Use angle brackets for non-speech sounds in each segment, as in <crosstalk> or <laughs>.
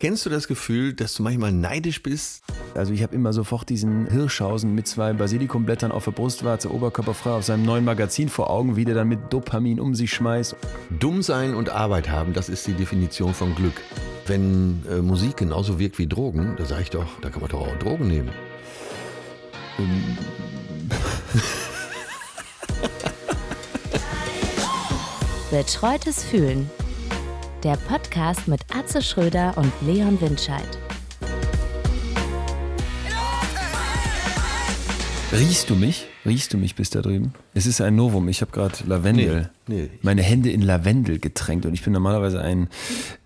Kennst du das Gefühl, dass du manchmal neidisch bist? Also ich habe immer sofort diesen Hirschhausen mit zwei Basilikumblättern auf der Brustwarze, oberkörperfrei auf seinem neuen Magazin vor Augen, wie der dann mit Dopamin um sich schmeißt. Dumm sein und Arbeit haben, das ist die Definition von Glück. Wenn äh, Musik genauso wirkt wie Drogen, da sage ich doch, da kann man doch auch Drogen nehmen. Betreutes Fühlen. Der Podcast mit Atze Schröder und Leon Windscheid. Riechst du mich? Riechst du mich bis da drüben? Es ist ein Novum. Ich habe gerade Lavendel, Nee, nee. meine Hände in Lavendel getränkt und ich bin normalerweise ein,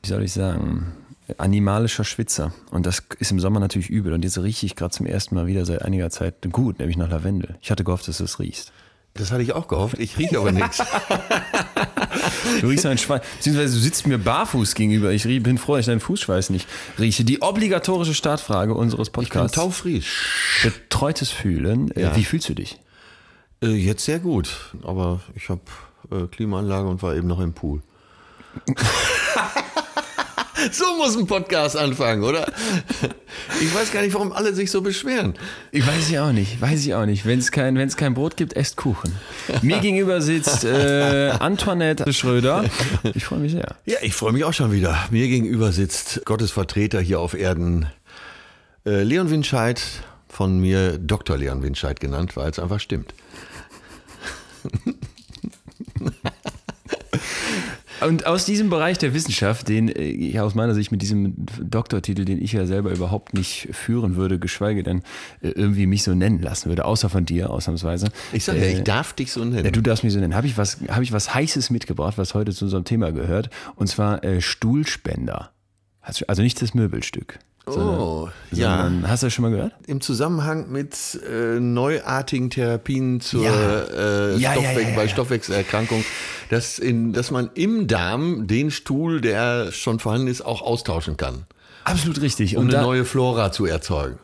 wie soll ich sagen, animalischer Schwitzer. Und das ist im Sommer natürlich übel. Und jetzt rieche ich gerade zum ersten Mal wieder seit einiger Zeit gut, nämlich nach Lavendel. Ich hatte gehofft, dass du es riechst. Das hatte ich auch gehofft. Ich rieche aber nichts. <laughs> Du riechst ein Schwein. Beziehungsweise du sitzt mir barfuß gegenüber. Ich bin froh, dass ich deinen Fußschweiß nicht rieche. Die obligatorische Startfrage unseres Ich bin Podcasts. taufrisch. Betreutes Fühlen. Äh, Ja. Wie fühlst du dich? Äh, jetzt sehr gut, aber ich habe äh, Klimaanlage und war eben noch im Pool. <laughs> so muss ein Podcast anfangen, oder? Ich weiß gar nicht, warum alle sich so beschweren. Ich weiß ich auch nicht, weiß ich auch nicht. Wenn es kein, wenn's kein Brot gibt, esst Kuchen. Mir gegenüber sitzt äh, Antoinette Schröder. Ich freue mich sehr. Ja, ich freue mich auch schon wieder. Mir gegenüber sitzt Gottes Vertreter hier auf Erden, äh, Leon Winscheid, von mir Dr. Leon Winscheid genannt, weil es einfach stimmt. Und aus diesem Bereich der Wissenschaft, den äh, ich aus meiner Sicht mit diesem Doktortitel, den ich ja selber überhaupt nicht führen würde, geschweige denn äh, irgendwie mich so nennen lassen würde, außer von dir ausnahmsweise. Ich sage ja, Äh, ich darf dich so nennen. Ja, du darfst mich so nennen. Habe ich, was, hab ich was Heißes mitgebracht, was heute zu unserem Thema gehört? Und zwar äh, Stuhlspender. Also nicht das Möbelstück. oh, ja. Sondern, hast du das schon mal gehört? Im Zusammenhang mit äh, neuartigen Therapien zur Ja. äh, Ja, ja, Stoffwe ja, ja, bei ja. Stoffwechselerkrankung, dass, in, dass man im Darm den Stuhl, der schon vorhanden ist, auch austauschen kann, Absolut richtig. um Und eine da, neue Flora zu erzeugen.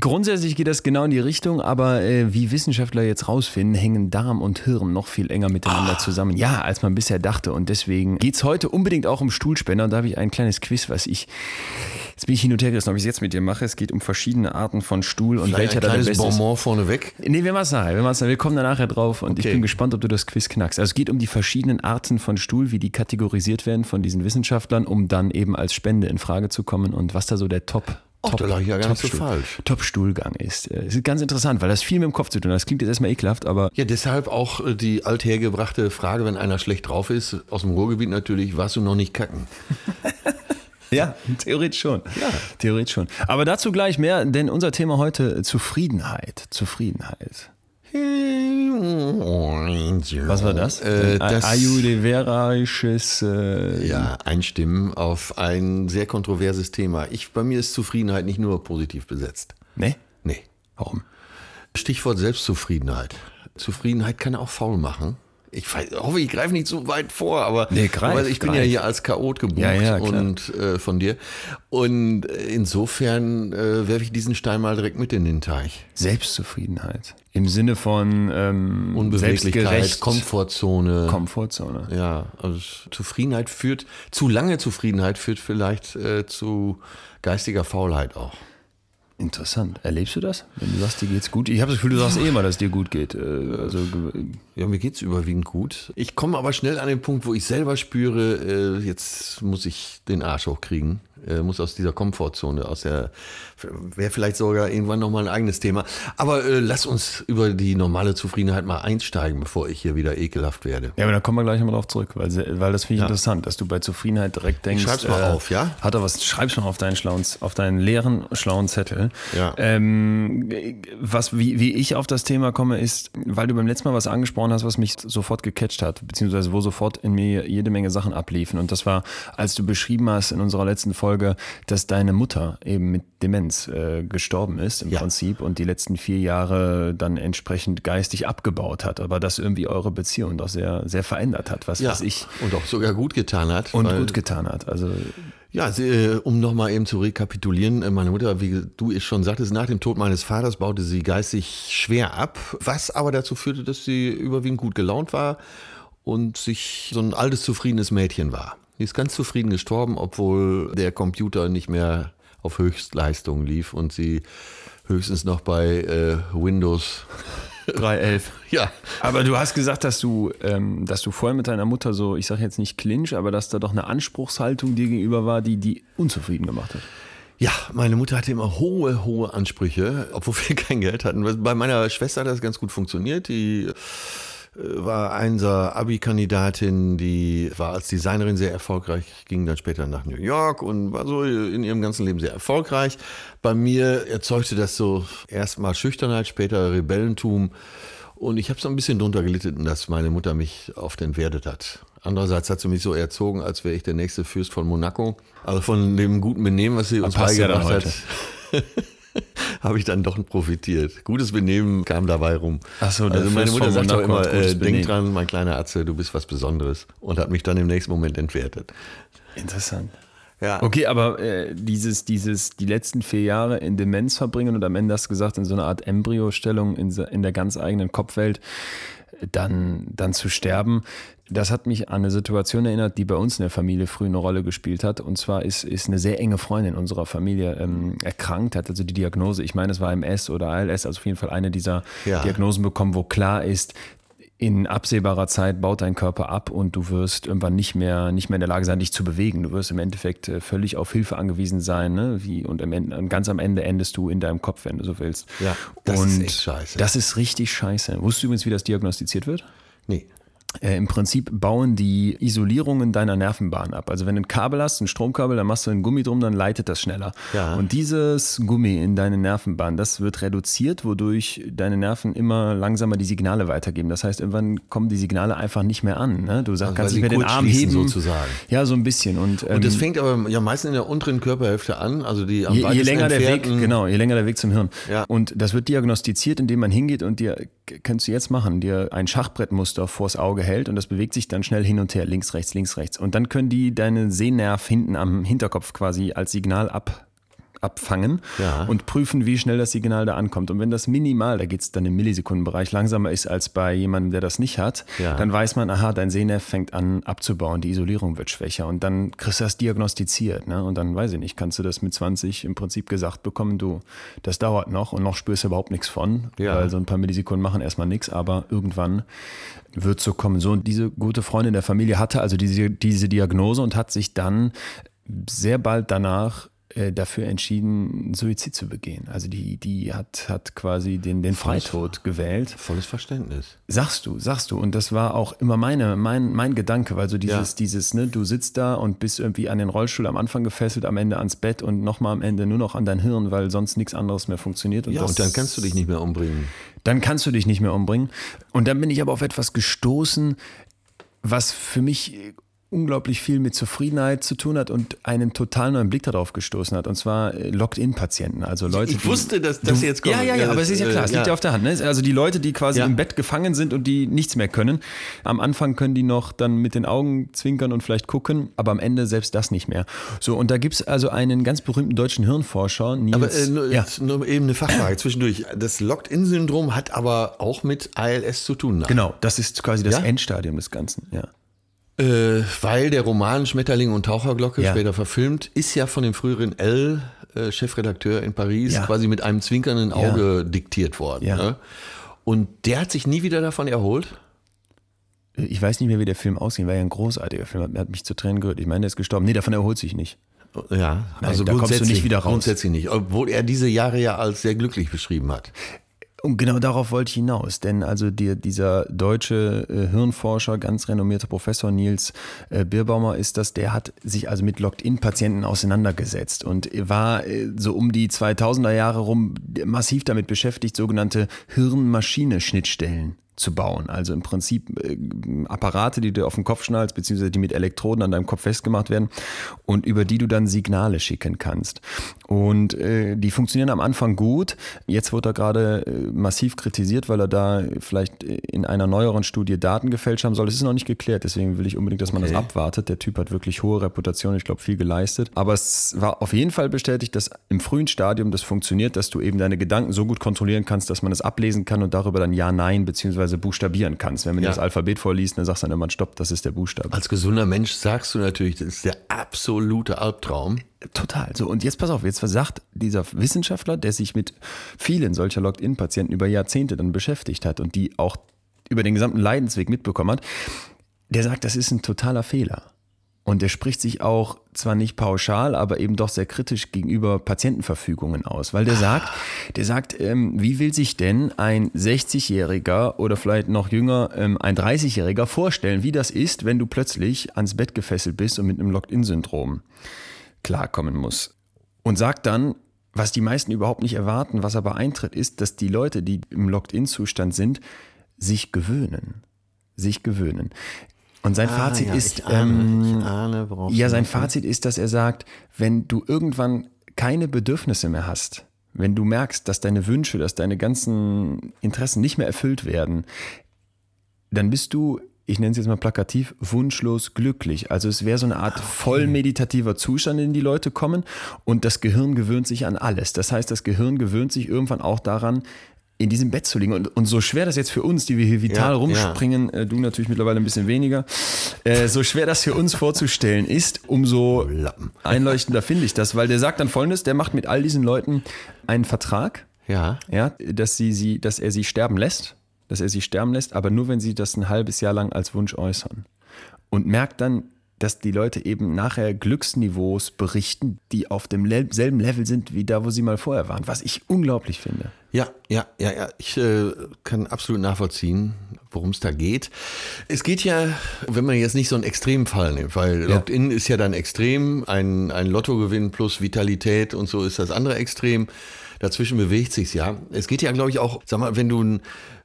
grundsätzlich geht das genau in die Richtung, aber äh, wie Wissenschaftler jetzt rausfinden, hängen Darm und Hirn noch viel enger miteinander zusammen. Ja, als man bisher dachte. Und deswegen geht es heute unbedingt auch um Stuhlspender. Und da habe ich ein kleines Quiz, was ich. Jetzt bin ich hin und her gerissen, ob ich es jetzt mit dir mache. Es geht um verschiedene Arten von Stuhl und Vielleicht welcher ein da der beste ist. Bonbon vorneweg. Nee, wir machen es nachher. Wir, machen's nachher. wir kommen da nachher drauf und ich Okay. bin gespannt, ob du das Quiz knackst. Also es geht um die verschiedenen Arten von Stuhl, wie die kategorisiert werden von diesen Wissenschaftlern, um dann eben als Spende in Frage zu kommen und was da so der Top, Ach, Top, da lag ich ja gar nicht so falsch. Top-Stuhlgang ist. Äh, Es ist ganz interessant, weil das viel mit dem Kopf zu tun hat. Das klingt jetzt erstmal ekelhaft, aber Ja, deshalb auch äh, die althergebrachte Frage, wenn einer schlecht drauf ist, aus dem Ruhrgebiet natürlich, warst du noch nicht kacken? <laughs> ja, theoretisch schon. Ja. Theoretisch schon. Aber dazu gleich mehr, denn unser Thema heute Zufriedenheit. Zufriedenheit. Was war das? Äh, das Ayurvedisches äh, ja, einstimmen auf ein sehr kontroverses Thema. Ich, bei mir ist Zufriedenheit nicht nur positiv besetzt. Ne? Nee. Warum? Stichwort Selbstzufriedenheit. Zufriedenheit kann auch faul machen. Ich hoffe, ich greife nicht zu weit vor, aber, Nee, greif, aber ich bin greif. ja hier als Chaot gebucht Ja, ja, und äh, von dir. Und äh, insofern äh, werfe ich diesen Stein mal direkt mit in den Teich. Selbstzufriedenheit. Im Sinne von ähm, Unbeweglichkeit. Komfortzone. Komfortzone. Ja, also Zufriedenheit führt, zu lange Zufriedenheit führt vielleicht äh, zu geistiger Faulheit auch. Interessant. Erlebst du das? Wenn du sagst, dir geht's gut? Ich habe das Gefühl, du sagst eh immer, dass es dir gut geht. Äh, Also ge- Ja, mir geht's überwiegend gut. Ich komme aber schnell an den Punkt, wo ich selber spüre, äh, jetzt muss ich den Arsch hochkriegen, äh, muss aus dieser Komfortzone, aus der, wäre vielleicht sogar irgendwann nochmal ein eigenes Thema. Aber äh, lass uns über die normale Zufriedenheit mal einsteigen, bevor ich hier wieder ekelhaft werde. ja, aber da kommen wir gleich nochmal drauf zurück, weil, weil das finde ich Ja. interessant, dass du bei Zufriedenheit direkt denkst. äh, schreib's mal auf, ja? Hat er was? Schreib's noch auf deinen schlauen, auf deinen leeren schlauen Zettel. Ja. Ähm, was, wie, wie ich auf das Thema komme, ist, weil du beim letzten Mal was angesprochen hast, was mich sofort gecatcht hat, beziehungsweise wo sofort in mir jede Menge Sachen abliefen. Und das war, als du beschrieben hast in unserer letzten Folge, dass deine Mutter eben mit Demenz äh, gestorben ist im Ja. Prinzip und die letzten vier Jahre dann entsprechend geistig abgebaut hat, aber dass irgendwie eure Beziehung doch sehr, sehr verändert hat, was, was ich und auch sogar gut getan hat. und gut getan hat. Also Ja, sie, äh, um nochmal eben zu rekapitulieren, äh, meine Mutter, wie du es schon sagtest, nach dem Tod meines Vaters baute sie geistig schwer ab, was aber dazu führte, dass sie überwiegend gut gelaunt war und sich so ein altes, zufriedenes Mädchen war. Die ist ganz zufrieden gestorben, obwohl der Computer nicht mehr auf Höchstleistung lief und sie höchstens noch bei äh, Windows 3.11. Ja. Aber du hast gesagt, dass du, ähm, dass du vorher mit deiner Mutter so, ich sage jetzt nicht Clinch, aber dass da doch eine Anspruchshaltung dir gegenüber war, die die unzufrieden gemacht hat. Ja, meine Mutter hatte immer hohe, hohe Ansprüche, obwohl wir <laughs> kein Geld hatten. Bei meiner Schwester hat das ganz gut funktioniert. Die war Einser Abi-Kandidatin, die war als Designerin sehr erfolgreich, ging dann später nach New York und war so in ihrem ganzen Leben sehr erfolgreich. Bei mir erzeugte das so erstmal Schüchternheit, später Rebellentum. Und ich habe so ein bisschen drunter gelitten, dass meine Mutter mich oft entwertet hat. Andererseits hat sie mich so erzogen, als wäre ich der nächste Fürst von Monaco. Also von dem guten Benehmen, was sie uns beigebracht hat. <laughs> <laughs> habe ich dann doch profitiert. Gutes Benehmen kam dabei rum. Ach so, also meine Mutter sagt auch immer, äh, denk dran, mein kleiner Atze, du bist was Besonderes. Und hat mich dann im nächsten Moment entwertet. Interessant. Ja. Okay, aber äh, dieses, dieses, die letzten vier Jahre in Demenz verbringen und am Ende hast du gesagt, in so einer Art Embryostellung in, in der ganz eigenen Kopfwelt, dann, dann zu sterben, das hat mich an eine Situation erinnert, die bei uns in der Familie früh eine Rolle gespielt hat. Und zwar ist, ist eine sehr enge Freundin unserer Familie ähm, erkrankt, hat also die Diagnose, ich meine, es war MS oder ALS, also auf jeden Fall eine dieser Ja. Diagnosen bekommen, wo klar ist, in absehbarer Zeit baut dein Körper ab und du wirst irgendwann nicht mehr, nicht mehr in der Lage sein, dich zu bewegen. Du wirst im Endeffekt äh, völlig auf Hilfe angewiesen sein. Ne? Wie, und am Ende, ganz am Ende endest du in deinem Kopf, wenn du so willst. Ja, das und ist echt scheiße. Das ist richtig scheiße. Wusstest du übrigens, wie das diagnostiziert wird? Nee. Äh, Im Prinzip bauen die Isolierungen deiner Nervenbahn ab. Also wenn du ein Kabel hast, ein Stromkabel, dann machst du ein Gummi drum, dann leitet das schneller. Ja. Und dieses Gummi in deine Nervenbahn, das wird reduziert, wodurch deine Nerven immer langsamer die Signale weitergeben. Das heißt, irgendwann kommen die Signale einfach nicht mehr an. Ne? Du sagst, Also kannst nicht mehr den Arm heben. sozusagen. Ja, so ein bisschen. Und, ähm, Und das fängt aber ja meistens in der unteren Körperhälfte an, also die am je, je länger der Weg, genau, je länger der Weg zum Hirn. Ja. Und das wird diagnostiziert, indem man hingeht und dir, kannst du jetzt machen, dir ein Schachbrettmuster vors Auge hält und das bewegt sich dann schnell hin und her, links, rechts, links, rechts. Und dann können die deinen Sehnerv hinten am Hinterkopf quasi als Signal ab, abfangen Ja. und prüfen, wie schnell das Signal da ankommt. Und wenn das minimal, da geht es dann im Millisekundenbereich, langsamer ist als bei jemandem, der das nicht hat, Ja. dann weiß man, aha, dein Sehnerv fängt an abzubauen, die Isolierung wird schwächer und dann kriegst du das diagnostiziert. Ne? Und dann, weiß ich nicht, kannst du das mit 20 im Prinzip gesagt bekommen, du, das dauert noch und noch spürst du überhaupt nichts von, Ja. weil so ein paar Millisekunden machen erstmal nichts, aber irgendwann wird so kommen. So, und diese gute Freundin der Familie hatte also diese, diese Diagnose und hat sich dann sehr bald danach dafür entschieden, Suizid zu begehen. Also die, die hat, hat quasi den, den Freitod gewählt. Volles Verständnis. Sagst du, sagst du. Und das war auch immer meine, mein, mein Gedanke, weil so dieses, Ja. dieses, ne, du sitzt da und bist irgendwie an den Rollstuhl am Anfang gefesselt, am Ende ans Bett und nochmal am Ende nur noch an dein Hirn, weil sonst nichts anderes mehr funktioniert. Und Ja, das, und dann kannst du dich nicht mehr umbringen. dann kannst du dich nicht mehr umbringen. Und dann bin ich aber auf etwas gestoßen, was für mich unglaublich viel mit Zufriedenheit zu tun hat und einen total neuen Blick darauf gestoßen hat. Und zwar äh, Locked-In-Patienten. Also Leute, Ich wusste, dass das jetzt kommt. Ja, ja, ja, aber es ist ja klar, es äh, liegt ja auf der Hand. Ne? Also die Leute, die quasi Ja. im Bett gefangen sind und die nichts mehr können. Am Anfang können die noch dann mit den Augen zwinkern und vielleicht gucken, aber am Ende selbst das nicht mehr. So, und da gibt es also einen ganz berühmten deutschen Hirnforscher, Nils. Aber äh, nur, ja. nur eben eine Fachfrage zwischendurch. Das Locked-In-Syndrom hat aber auch mit ALS zu tun. ne? Genau, das ist quasi das Ja? Endstadium des Ganzen. Ja. Äh, weil der Roman Schmetterling und Taucherglocke, Ja. später verfilmt, ist ja von dem früheren L, äh, Chefredakteur in Paris, Ja. quasi mit einem zwinkernden Auge diktiert worden. Ja. Ne? Und der hat sich nie wieder davon erholt. Ich weiß nicht mehr, wie der Film ausging. War ja ein großartiger Film. Hat, hat mich zu Tränen gerührt. Ich meine, der ist gestorben. Nee, davon erholt sich nicht. Ja, also da kommst du nicht wieder raus. Grundsätzlich nicht, obwohl er diese Jahre ja als sehr glücklich beschrieben hat. Und genau darauf wollte ich hinaus, denn also die, dieser deutsche äh, Hirnforscher, ganz renommierter Professor Nils äh, Birbaumer ist das, der hat sich also mit Locked-In-Patienten auseinandergesetzt und war äh, so um die 2000er Jahre rum massiv damit beschäftigt, sogenannte Hirn-Maschine-Schnittstellen zu bauen. Also im Prinzip äh, Apparate, die du auf den Kopf schnallst, beziehungsweise die mit Elektroden an deinem Kopf festgemacht werden und über die du dann Signale schicken kannst. Und äh, die funktionieren am Anfang gut. Jetzt wird er gerade äh, massiv kritisiert, weil er da vielleicht in einer neueren Studie Daten gefälscht haben soll. Es ist noch nicht geklärt, deswegen will ich unbedingt, dass man Okay. das abwartet. Der Typ hat wirklich hohe Reputation, ich glaube, viel geleistet. Aber es war auf jeden Fall bestätigt, dass im frühen Stadium das funktioniert, dass du eben deine Gedanken so gut kontrollieren kannst, dass man es ablesen kann und darüber dann Ja, Nein, beziehungsweise teilweise buchstabieren kannst. Wenn man Ja. das Alphabet vorliest, dann sagst du dann immer, stopp, das ist der Buchstabe. Als gesunder Mensch sagst du natürlich, das ist der absolute Albtraum. Total. So, und jetzt pass auf, jetzt sagt dieser Wissenschaftler, der sich mit vielen solcher Locked-In-Patienten über Jahrzehnte dann beschäftigt hat und die auch über den gesamten Leidensweg mitbekommen hat, der sagt, das ist ein totaler Fehler. Und der spricht sich auch zwar nicht pauschal, aber eben doch sehr kritisch gegenüber Patientenverfügungen aus, weil der sagt, der sagt, ähm, wie will sich denn ein 60-Jähriger oder vielleicht noch jünger ähm, ein 30-Jähriger vorstellen, wie das ist, wenn du plötzlich ans Bett gefesselt bist und mit einem Locked-In-Syndrom klarkommen muss. Und sagt dann, was die meisten überhaupt nicht erwarten, was aber eintritt, ist, dass die Leute, die im Locked-In-Zustand sind, sich gewöhnen. Sich gewöhnen. Und sein Fazit Ah, ja, ist, ich ahne, ähm, ich ahne, ja, sein Fazit ist, dass er sagt, wenn du irgendwann keine Bedürfnisse mehr hast, wenn du merkst, dass deine Wünsche, dass deine ganzen Interessen nicht mehr erfüllt werden, dann bist du, ich nenne es jetzt mal plakativ, wunschlos glücklich. Also es wäre so eine Art voll meditativer Zustand, in den die Leute kommen und das Gehirn gewöhnt sich an alles. Das heißt, das Gehirn gewöhnt sich irgendwann auch daran, in diesem Bett zu liegen. Und, und so schwer das jetzt für uns, die wir hier vital Ja, rumspringen, äh, du natürlich mittlerweile ein bisschen weniger, äh, so schwer das für uns vorzustellen ist, umso Lappen. einleuchtender finde ich das, weil der sagt dann folgendes, der macht mit all diesen Leuten einen Vertrag, Ja. ja, dass, sie, sie, dass er sie sterben lässt, dass er sie sterben lässt, aber nur wenn sie das ein halbes Jahr lang als Wunsch äußern. Und merkt dann, dass die Leute eben nachher Glücksniveaus berichten, die auf demselben Level sind wie da, wo sie mal vorher waren, was ich unglaublich finde. Ja, ja, ja, ja. Ich äh, kann absolut nachvollziehen, worum es da geht. Es geht ja, wenn man jetzt nicht so einen Extremfall nimmt, weil Ja. Locked-In ist ja dann extrem, ein, ein Lottogewinn plus Vitalität und so ist das andere Extrem. Dazwischen bewegt sich's ja. Es geht ja, glaube ich, auch, sag mal, wenn du ein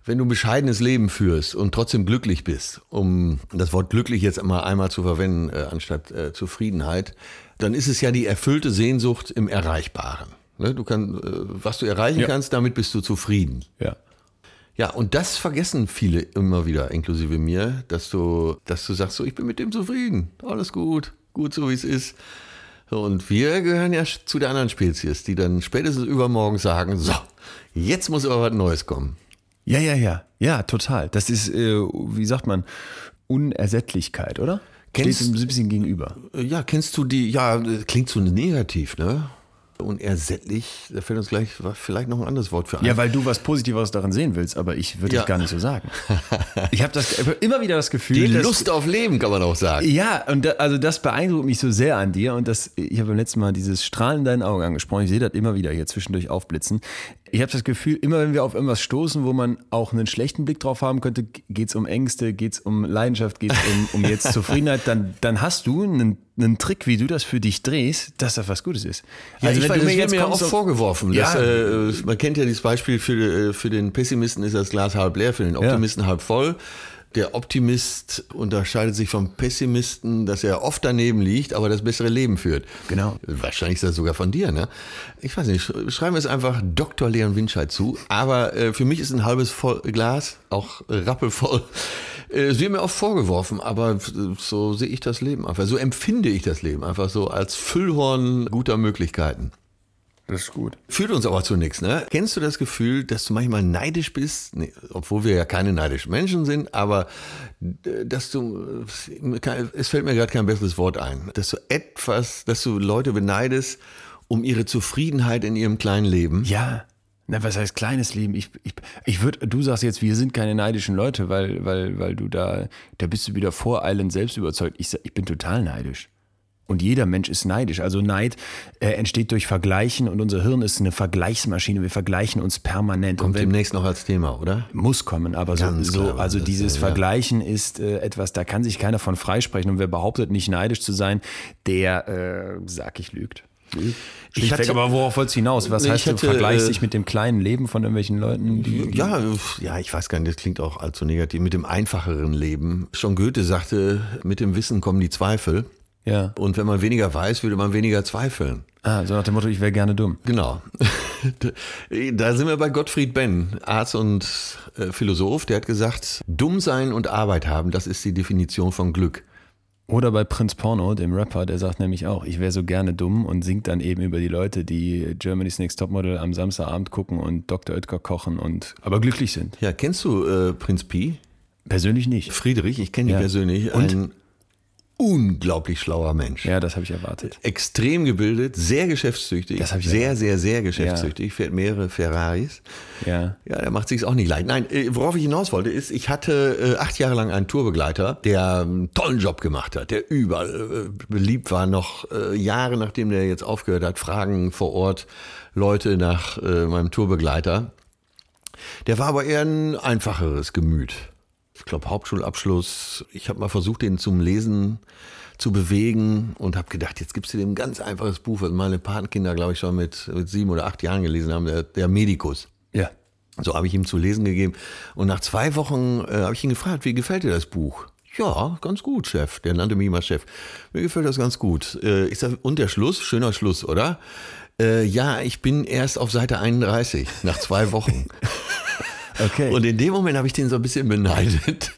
wenn du ein bescheidenes Leben führst und trotzdem glücklich bist, um das Wort glücklich jetzt immer einmal zu verwenden äh, anstatt äh, Zufriedenheit, dann ist es ja die erfüllte Sehnsucht im Erreichbaren. Ne? Du kannst, äh, was du erreichen Ja. kannst, damit bist du zufrieden. Ja. Ja, und das vergessen viele immer wieder, inklusive mir, dass du, dass du sagst, so, ich bin mit dem zufrieden, alles gut, gut so wie es ist. Und wir gehören ja zu der anderen Spezies, die dann spätestens übermorgen sagen, so, jetzt muss aber was Neues kommen. Ja, ja, ja. Ja, total. Das ist, äh, wie sagt man, Unersättlichkeit, oder? Kennst- Steht ein bisschen gegenüber. Äh, Ja, kennst du die, ja, das klingt so negativ, ne? Unersättlich, da fällt uns gleich vielleicht noch ein anderes Wort für ein. Ja, weil du was Positives darin sehen willst, aber ich würde Ja. das gar nicht so sagen. <laughs> Ich habe hab immer wieder das Gefühl, die dass, Lust auf Leben kann man auch sagen. Ja, und da, also das beeindruckt mich so sehr an dir und das, ich habe beim letzten Mal dieses Strahlen in deinen Augen angesprochen. Ich sehe das immer wieder hier zwischendurch aufblitzen. Ich habe das Gefühl, immer wenn wir auf irgendwas stoßen, wo man auch einen schlechten Blick drauf haben könnte, geht es um Ängste, geht es um Leidenschaft, geht es um, um jetzt <laughs> Zufriedenheit, dann, dann hast du einen, einen Trick, wie du das für dich drehst, dass das was Gutes ist. Ja, ich weiß, das wird mir auch kommst, so- vorgeworfen. Ja. Dass, äh, man kennt ja dieses Beispiel, für, äh, für den Pessimisten ist das Glas halb leer, für den Optimisten halb voll. Der Optimist unterscheidet sich vom Pessimisten, dass er oft daneben liegt, aber das bessere Leben führt. Genau. Wahrscheinlich ist das sogar von dir, ne? Ich weiß nicht, sch- schreiben wir es einfach Dr. Leon Winscheid zu. Aber äh, für mich ist ein halbes voll Glas auch rappelvoll. Äh, Es wird mir oft vorgeworfen, aber so sehe ich das Leben einfach. So empfinde ich das Leben einfach so als Füllhorn guter Möglichkeiten. Das ist gut. Führt uns aber zu nichts, ne? Kennst du das Gefühl, dass du manchmal neidisch bist? Nee, obwohl wir ja keine neidischen Menschen sind, aber äh, dass du, es fällt mir gerade kein besseres Wort ein, dass du etwas, dass du Leute beneidest um ihre Zufriedenheit in ihrem kleinen Leben. Ja. Na, was heißt kleines Leben? Ich, ich, ich würde, du sagst jetzt, wir sind keine neidischen Leute, weil, weil, weil du da, da bist du wieder voreilend selbst überzeugt. Ich, ich bin total neidisch. Und jeder Mensch ist neidisch. Also Neid äh, entsteht durch Vergleichen und unser Hirn ist eine Vergleichsmaschine. Wir vergleichen uns permanent. Kommt und wenn, demnächst noch als Thema, oder? muss kommen, aber so, Ganz so klar, also dieses ja. Vergleichen ist äh, etwas, da kann sich keiner von freisprechen. Und wer behauptet, nicht neidisch zu sein, der, äh, sag ich, lügt. Ich Schlichtweg, hatte- aber worauf wolltest du hinaus? Was heißt, ich du hatte, vergleichst äh, dich mit dem kleinen Leben von irgendwelchen Leuten? Die, Ja, ja, ich weiß gar nicht, das klingt auch allzu negativ. Mit dem einfacheren Leben. Schon Goethe sagte, mit dem Wissen kommen die Zweifel. Ja. Und wenn man weniger weiß, würde man weniger zweifeln. Ah, so nach dem Motto, ich wäre gerne dumm. Genau. <laughs> Da sind wir bei Gottfried Benn, Arzt und äh, Philosoph. Der hat gesagt, dumm sein und Arbeit haben, das ist die Definition von Glück. Oder bei Prinz Porno, dem Rapper, der sagt nämlich auch, ich wäre so gerne dumm und singt dann eben über die Leute, die Germany's Next Topmodel am Samstagabend gucken und Dr. Oetker kochen und aber glücklich sind. Ja, kennst du äh, Prinz Pi? Persönlich nicht. Friedrich, ich kenne ihn Ja. persönlich. Und? Ein unglaublich schlauer Mensch. Ja, das habe ich erwartet. Extrem gebildet, sehr geschäftstüchtig. Das hab ich sehr, ja. sehr, sehr geschäftstüchtig. Fährt mehrere Ferraris. Ja. Ja, der macht sich's auch nicht leicht. Nein, äh, worauf ich hinaus wollte, ist, ich hatte äh, acht Jahre lang einen Tourbegleiter, der einen tollen Job gemacht hat, der überall äh, beliebt war, noch Jahre nachdem der jetzt aufgehört hat, fragen vor Ort Leute nach meinem Tourbegleiter. Der war aber eher ein einfacheres Gemüt. Ich glaube, Hauptschulabschluss. Ich habe mal versucht, den zum Lesen zu bewegen und habe gedacht, jetzt gibst du dem ein ganz einfaches Buch, was meine Patenkinder, glaube ich, schon mit, mit sieben oder acht Jahren gelesen haben, der, der Medikus. Ja. So habe ich ihm zu lesen gegeben. Und nach zwei Wochen äh, habe ich ihn gefragt, wie gefällt dir das Buch? Ja, ganz gut, Chef. Der nannte mich immer Chef. Mir gefällt das ganz gut. Äh, ich sag, und der Schluss? Schöner Schluss, oder? Äh, ja, ich bin erst auf Seite 31, nach zwei Wochen. <laughs> Okay. Und in dem Moment habe ich den so ein bisschen beneidet.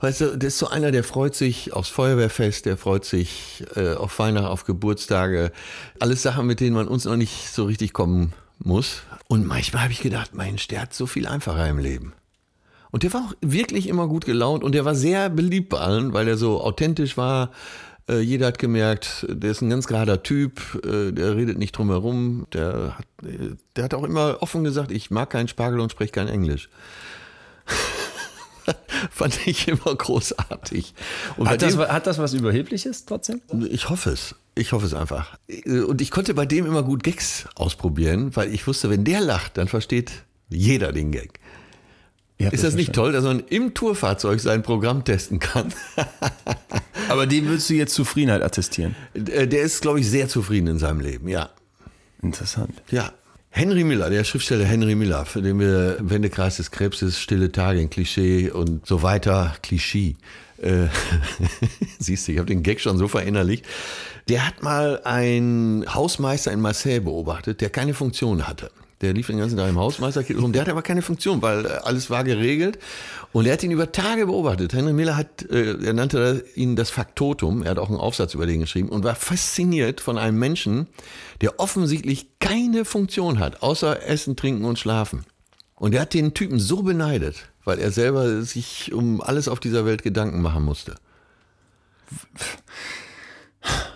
Weißt du, das ist so einer, der freut sich aufs Feuerwehrfest, der freut sich äh, auf Weihnachten, auf Geburtstage. Alles Sachen, mit denen man uns noch nicht so richtig kommen muss. Und manchmal habe ich gedacht, Mensch, der hat so viel einfacher im Leben. Und der war auch wirklich immer gut gelaunt und der war sehr beliebt bei allen, weil er so authentisch war. Äh, jeder hat gemerkt, der ist ein ganz gerader Typ, äh, der redet nicht drum herum. Der hat, äh, der hat auch immer offen gesagt, ich mag keinen Spargel und spreche kein Englisch. <laughs> Fand ich immer großartig. Und Hat das, dem- hat das was Überhebliches trotzdem? ich hoffe es. Ich hoffe es einfach. Und ich konnte bei dem immer gut Gags ausprobieren, weil ich wusste, wenn der lacht, dann versteht jeder den Gag. Ist das nicht verstanden. toll, dass man im Tourfahrzeug sein Programm testen kann? <laughs> Aber dem würdest du jetzt Zufriedenheit attestieren. Äh, Der ist, glaube ich, sehr zufrieden in seinem Leben, ja. Interessant. Ja. Henry Miller, der Schriftsteller Henry Miller, für den wir Wendekreis des Krebses, Stille Tage, ein Klischee und so weiter, Klischee. Äh, <laughs> siehst du, ich habe den Gag schon so verinnerlicht. Der hat mal einen Hausmeister in Marseille beobachtet, der keine Funktion hatte. Der lief den ganzen Tag im Hausmeisterkittel rum. Der hatte aber keine Funktion, weil äh, alles war geregelt. Und er hat ihn über Tage beobachtet. Henry Miller hat, äh, er nannte ihn das Faktotum. Er hat auch einen Aufsatz über den geschrieben und war fasziniert von einem Menschen, der offensichtlich keine Funktion hat, außer Essen, Trinken und Schlafen. Und er hat den Typen so beneidet, weil er selber sich um alles auf dieser Welt Gedanken machen musste. <laughs>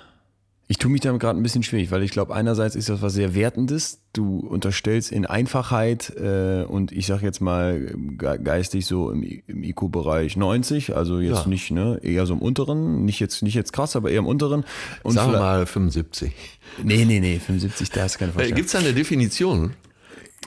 Ich tue mich damit gerade ein bisschen schwierig, weil ich glaube, einerseits ist das was sehr Wertendes. Du unterstellst in Einfachheit äh, und ich sage jetzt mal ge geistig so im, im IQ-Bereich 90, also jetzt Ja. nicht, ne, eher so im unteren, nicht jetzt, nicht jetzt krass, aber eher im unteren. Und Sagen wir mal 75. Nee, nee, nee, 75, da du keine Äh, Vorstellung. Gibt es da eine Definition?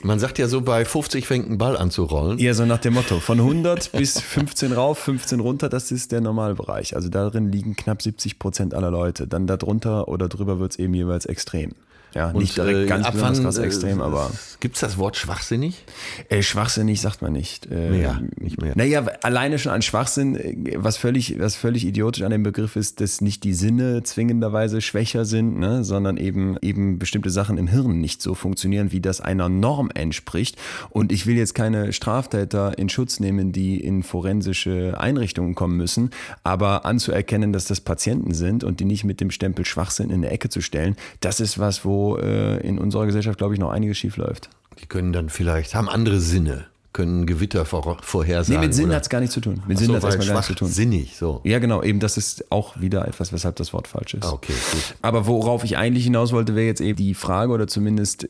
Man sagt ja so, bei 50 fängt ein Ball an zu rollen. Eher so nach dem Motto, von 100 <laughs> bis 15 rauf, 15 runter, das ist der Normalbereich. Also darin liegen knapp 70 Prozent aller Leute. Dann darunter oder drüber wird es eben jeweils extrem. Ja, nicht direkt äh, ganz ab besonders wann, krass äh, extrem, aber Gibt es das Wort schwachsinnig? äh, schwachsinnig sagt man nicht. Äh, Mehr, nicht mehr. Naja, alleine schon an Schwachsinn, äh, was völlig, was völlig idiotisch an dem Begriff ist, dass nicht die Sinne zwingenderweise schwächer sind, ne, sondern eben, eben bestimmte Sachen im Hirn nicht so funktionieren, wie das einer Norm entspricht. Und ich will jetzt keine Straftäter in Schutz nehmen, die in forensische Einrichtungen kommen müssen, aber anzuerkennen, dass das Patienten sind und die nicht mit dem Stempel Schwachsinn in eine Ecke zu stellen, das ist was, wo äh, in unserer Gesellschaft, glaube ich, noch einiges schief läuft. Die können dann vielleicht, haben andere Sinne, können Gewitter vor, vorhersagen. Nee, mit Sinn hat es gar nichts zu tun. Mit Ach Sinn so, hat es erstmal gar nichts zu tun. schwachsinnig, so. Ja, genau, eben das ist auch wieder etwas, weshalb das Wort falsch ist. Ah, okay, gut. Aber worauf ich eigentlich hinaus wollte, wäre jetzt eben die Frage oder zumindest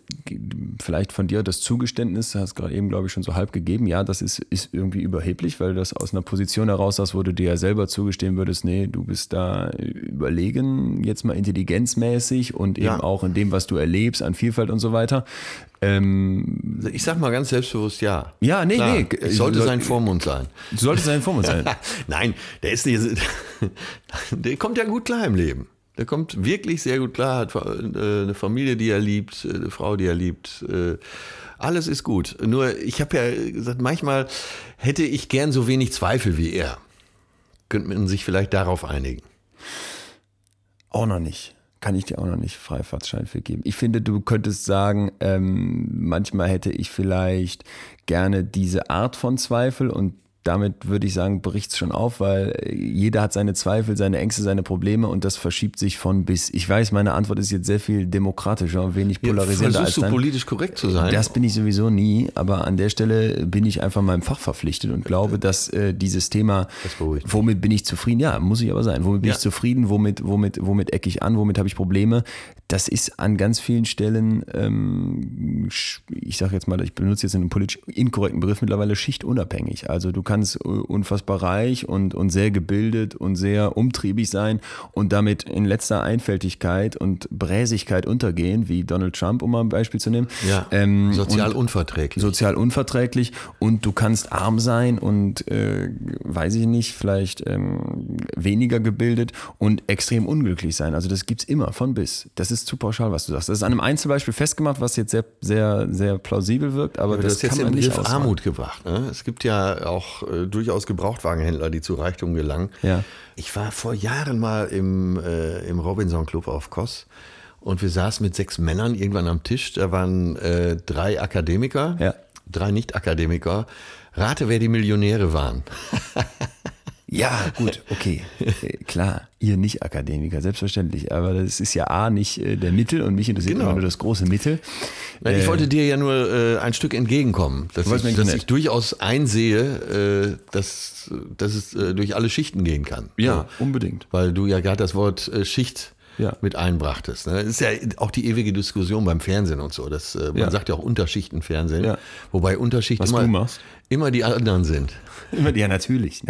vielleicht von dir das Zugeständnis, du hast gerade eben, glaube ich, schon so halb gegeben, ja, das ist, ist irgendwie überheblich, weil das aus einer Position heraus sagst, wo du dir ja selber zugestehen würdest, nee, du bist da überlegen, jetzt mal intelligenzmäßig und eben Ja. auch in dem, was du erlebst, an Vielfalt und so weiter. Ähm, Ich sag mal ganz selbstbewusst ja. Ja, nee, Klar, nee. Sollte Soll- sein Vormund sein. du solltest ein Vormund sein. <laughs> Nein, der ist nicht. <laughs> Der kommt ja gut klar im Leben. Der kommt wirklich sehr gut klar, hat äh, eine Familie, die er liebt, äh, eine Frau, die er liebt. äh, Alles ist gut. Nur, ich habe ja gesagt, manchmal hätte ich gern so wenig Zweifel wie er. Könnte man sich vielleicht darauf einigen. Auch noch nicht. Kann ich dir auch noch nicht Freifahrtschein für geben. Ich finde, du könntest sagen, ähm, manchmal hätte ich vielleicht gerne diese Art von Zweifel und damit würde ich sagen, bricht es schon auf, weil jeder hat seine Zweifel, seine Ängste, seine Probleme und das verschiebt sich von bis. Ich weiß, meine Antwort ist jetzt sehr viel demokratischer und wenig polarisierender ja, als du dein. politisch korrekt zu sein? Das bin ich sowieso nie, aber an der Stelle bin ich einfach meinem Fach verpflichtet und glaube, dass äh, dieses Thema, womit bin ich zufrieden? Ja, muss ich aber sein. Womit bin ja. ich zufrieden? Womit, womit, womit ecke ich an? Womit habe ich Probleme? Das ist an ganz vielen Stellen, ähm, ich sage jetzt mal, ich benutze jetzt einen politisch inkorrekten Begriff mittlerweile, schichtunabhängig. Also du kannst äh, unfassbar reich und, und sehr gebildet und sehr umtriebig sein und damit in letzter Einfältigkeit und Bräsigkeit untergehen, wie Donald Trump, um mal ein Beispiel zu nehmen. Ja, ähm, sozial unverträglich. Sozial unverträglich und du kannst arm sein und, äh, weiß ich nicht, vielleicht ähm, weniger gebildet und extrem unglücklich sein. Also das gibt es immer, von bis. Das ist zu pauschal, was du sagst. Das ist an einem Einzelbeispiel festgemacht, was jetzt sehr, sehr, sehr plausibel wirkt, aber ja, das, das kann jetzt man nicht Begriff Armut gebracht. Ne? Es gibt ja auch äh, durchaus Gebrauchtwagenhändler, die zu Reichtum gelangen. Ja. Ich war vor Jahren mal im, äh, im Robinson Club auf Kos und wir saßen mit sechs Männern irgendwann am Tisch. Da waren äh, drei Akademiker, ja. drei Nicht-Akademiker. Rate, wer die Millionäre waren. <laughs> Ja, gut, okay. <laughs> Äh, klar, ihr nicht Akademiker, selbstverständlich. Aber das ist ja A, nicht äh, der Mittel und mich interessiert genau. immer nur das große Mittel. Nein, ich äh, wollte dir ja nur äh, ein Stück entgegenkommen, dass, ich, dass ich, durchaus einsehe, äh, dass, dass es äh, durch alle Schichten gehen kann. Ja, ja. unbedingt. Weil du ja gerade das Wort Schicht ja. mit einbrachtest. Ne? Das ist ja auch die ewige Diskussion beim Fernsehen und so. Das, man ja. sagt ja auch Unterschichtenfernsehen, ja. wobei Unterschichten immer, immer die anderen sind. <laughs> Ja, natürlich.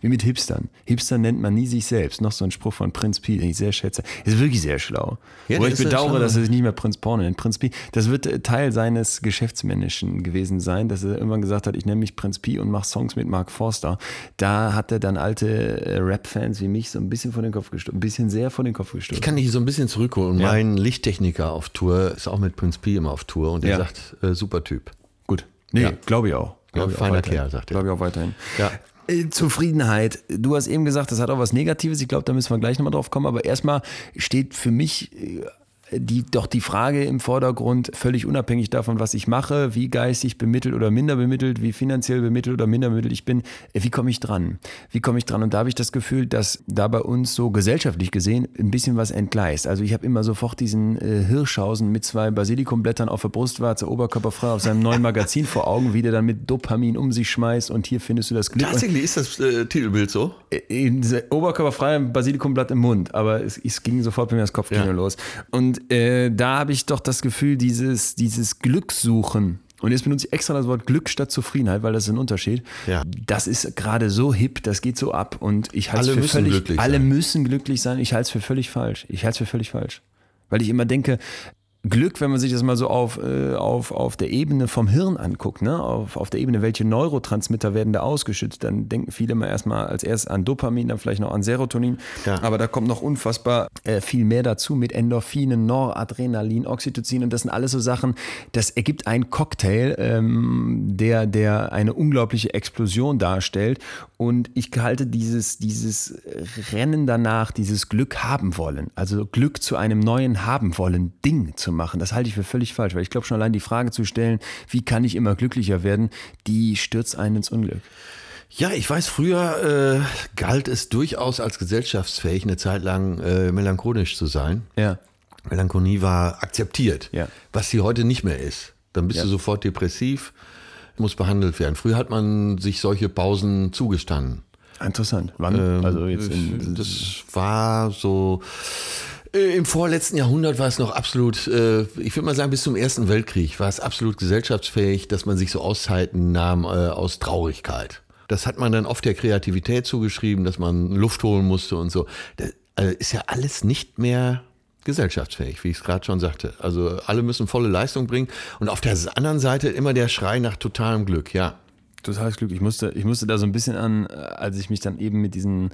Wie mit Hipstern. Hipster nennt man nie sich selbst. Noch so ein Spruch von Prinz Pi, den ich sehr schätze. Ist wirklich sehr schlau. Ja, Wo ich bedauere, dass er sich nicht mehr Prinz Porno nennt. Prinz Pi, das wird äh, Teil seines Geschäftsmännischen gewesen sein, dass er irgendwann gesagt hat, ich nenne mich Prinz Pi und mache Songs mit Mark Forster. Da hat er dann alte äh, Rap-Fans wie mich so ein bisschen vor den Kopf gestoßen. Ein bisschen sehr vor den Kopf gestoßen. Ich kann dich so ein bisschen zurückholen. Ja. Mein Lichttechniker auf Tour ist auch mit Prinz Pi immer auf Tour und er ja. sagt, äh, super Typ. Gut. Nee, glaube ich auch. Ja, feiner Kerl, sagt er. Glaube ich auch weiterhin. Ja. Äh, Zufriedenheit. Du hast eben gesagt, das hat auch was Negatives. Ich glaube, da müssen wir gleich nochmal drauf kommen. Aber erstmal steht für mich äh, die, doch die Frage im Vordergrund, völlig unabhängig davon, was ich mache, wie geistig bemittelt oder minder bemittelt, wie finanziell bemittelt oder minder bemittelt ich bin, äh, wie komme ich dran? Wie komme ich dran? Und da habe ich das Gefühl, dass da bei uns so gesellschaftlich gesehen ein bisschen was entgleist. Also ich habe immer sofort diesen äh, Hirschhausen mit zwei Basilikumblättern auf der Brustwarze, oberkörperfrei auf seinem neuen Magazin vor Augen, wie der dann mit Dopamin um sich schmeißt und hier findest du das Glück. Tatsächlich ist das äh, Titelbild so? Äh, oberkörperfrei, Basilikumblatt im Mund, aber es, es ging sofort bei mir das Kopfkino ja. los. Und äh, da habe ich doch das Gefühl, dieses, dieses Glückssuchen, und jetzt benutze ich extra das Wort Glück statt Zufriedenheit, weil das ist ein Unterschied. Ja. Das ist gerade so hip, das geht so ab und ich halte es für völlig, glücklich alle sein. müssen glücklich sein. Ich halte es für völlig falsch. Ich halte es für völlig falsch. Weil ich immer denke, Glück, wenn man sich das mal so auf, äh, auf, auf der Ebene vom Hirn anguckt, ne? auf, auf der Ebene, welche Neurotransmitter werden da ausgeschüttet, dann denken viele mal erstmal als erstes an Dopamin, dann vielleicht noch an Serotonin. Ja. Aber da kommt noch unfassbar äh, viel mehr dazu mit Endorphinen, Noradrenalin, Oxytocin und das sind alles so Sachen, das ergibt einen Cocktail, ähm, der, der eine unglaubliche Explosion darstellt. Und ich halte dieses, dieses Rennen danach, dieses Glück haben wollen, also Glück zu einem neuen haben wollen Ding zu machen. Das halte ich für völlig falsch, weil ich glaube schon allein die Frage zu stellen, wie kann ich immer glücklicher werden, die stürzt einen ins Unglück. Ja, ich weiß, früher äh, galt es durchaus als gesellschaftsfähig, eine Zeit lang äh, melancholisch zu sein. Ja. Melancholie war akzeptiert, ja. was sie heute nicht mehr ist. Dann bist ja. du sofort depressiv, muss behandelt werden. Früher hat man sich solche Pausen zugestanden. Interessant. Wann? Ähm, also jetzt in, das war so äh, Im vorletzten Jahrhundert war es noch absolut, äh, ich würde mal sagen, bis zum Ersten Weltkrieg war es absolut gesellschaftsfähig, dass man sich so Auszeiten nahm äh, aus Traurigkeit. Das hat man dann oft der Kreativität zugeschrieben, dass man Luft holen musste und so. Das ist ja alles nicht mehr gesellschaftsfähig, wie ich es gerade schon sagte. Also alle müssen volle Leistung bringen. Und auf der anderen Seite immer der Schrei nach totalem Glück, ja totales Glück. Ich musste, ich musste da so ein bisschen an, äh, als ich mich dann eben mit diesen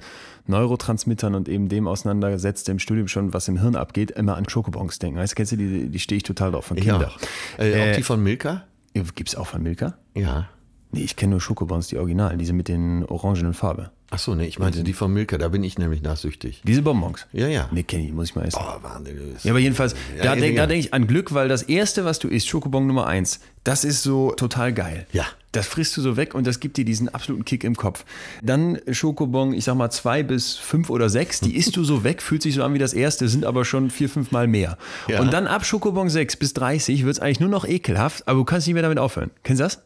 Neurotransmittern und eben dem auseinandersetzte im Studium schon, was im Hirn abgeht, immer an Schokobons denken. Weißt du, kennst du die, die stehe ich total drauf von Kindern. Ja. Äh, auch die von Milka? Gibt es auch von Milka? Ja. Nee, ich kenne nur Schokobons, die Originalen, diese mit den orangenen Farbe. Ach so, nee, ich meinte die von Milka, da bin ich nämlich nachsüchtig. Diese Bonbons? Ja, ja. Nee, kenne ich, muss ich mal essen. Oh, Wahnsinn. Ja, aber jedenfalls, ja, da denke denk ich an Glück, weil das erste, was du isst, Schokobon Nummer eins, das ist so total geil. Ja. Das frisst du so weg und das gibt dir diesen absoluten Kick im Kopf. Dann Schokobon, ich sag mal zwei bis fünf oder sechs, die isst du so weg, fühlt sich so an wie das erste, sind aber schon vier, fünf Mal mehr. Ja. Und dann ab Schokobon sechs bis 30 wird es eigentlich nur noch ekelhaft, aber du kannst nicht mehr damit aufhören. Kennst du das?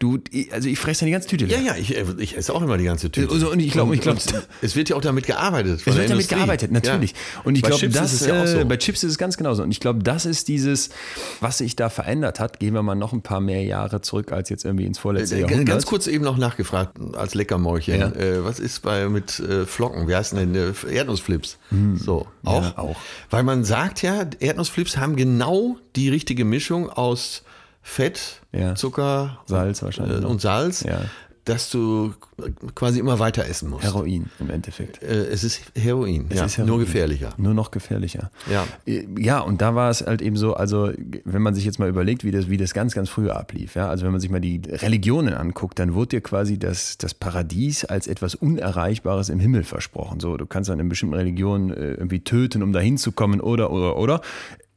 Du, also ich fresse eine ganze Tüte Ja, leer. ja, ich, äh, ich esse auch immer die ganze Tüte. Also, und ich glaub- ich glaub- Und es wird ja auch damit gearbeitet. Es wird damit gearbeitet, natürlich. Ja. Und ich glaube, das ist ja auch so. äh, bei Chips ist es ganz genauso. Und ich glaube, das ist dieses, was sich da verändert hat. Gehen wir mal noch ein paar mehr Jahre zurück als jetzt irgendwie ins vorletzte Äh, Jahrhundert. Ganz kurz eben noch nachgefragt als Leckermäulchen. Ja. Äh, was ist bei mit äh, Flocken? Wie heißen denn äh, Erdnussflips? So, auch? Hm. Ja, auch. Weil man sagt ja, Erdnussflips haben genau die richtige Mischung aus Fett, Ja. Zucker Salz wahrscheinlich äh, und Salz, Ja. dass du quasi immer weiter essen musst. Heroin im Endeffekt. Äh, es ist Heroin, Es ja, ist Heroin. nur gefährlicher. Nur noch gefährlicher. Ja. Äh, Ja, und da war es halt eben so, also wenn man sich jetzt mal überlegt, wie das, wie das ganz, ganz früher ablief, ja, also wenn man sich mal die Religionen anguckt, dann wurde dir quasi das, das Paradies als etwas Unerreichbares im Himmel versprochen. So, du kannst dann in bestimmten Religionen irgendwie töten, um da hinzukommen oder, oder, oder.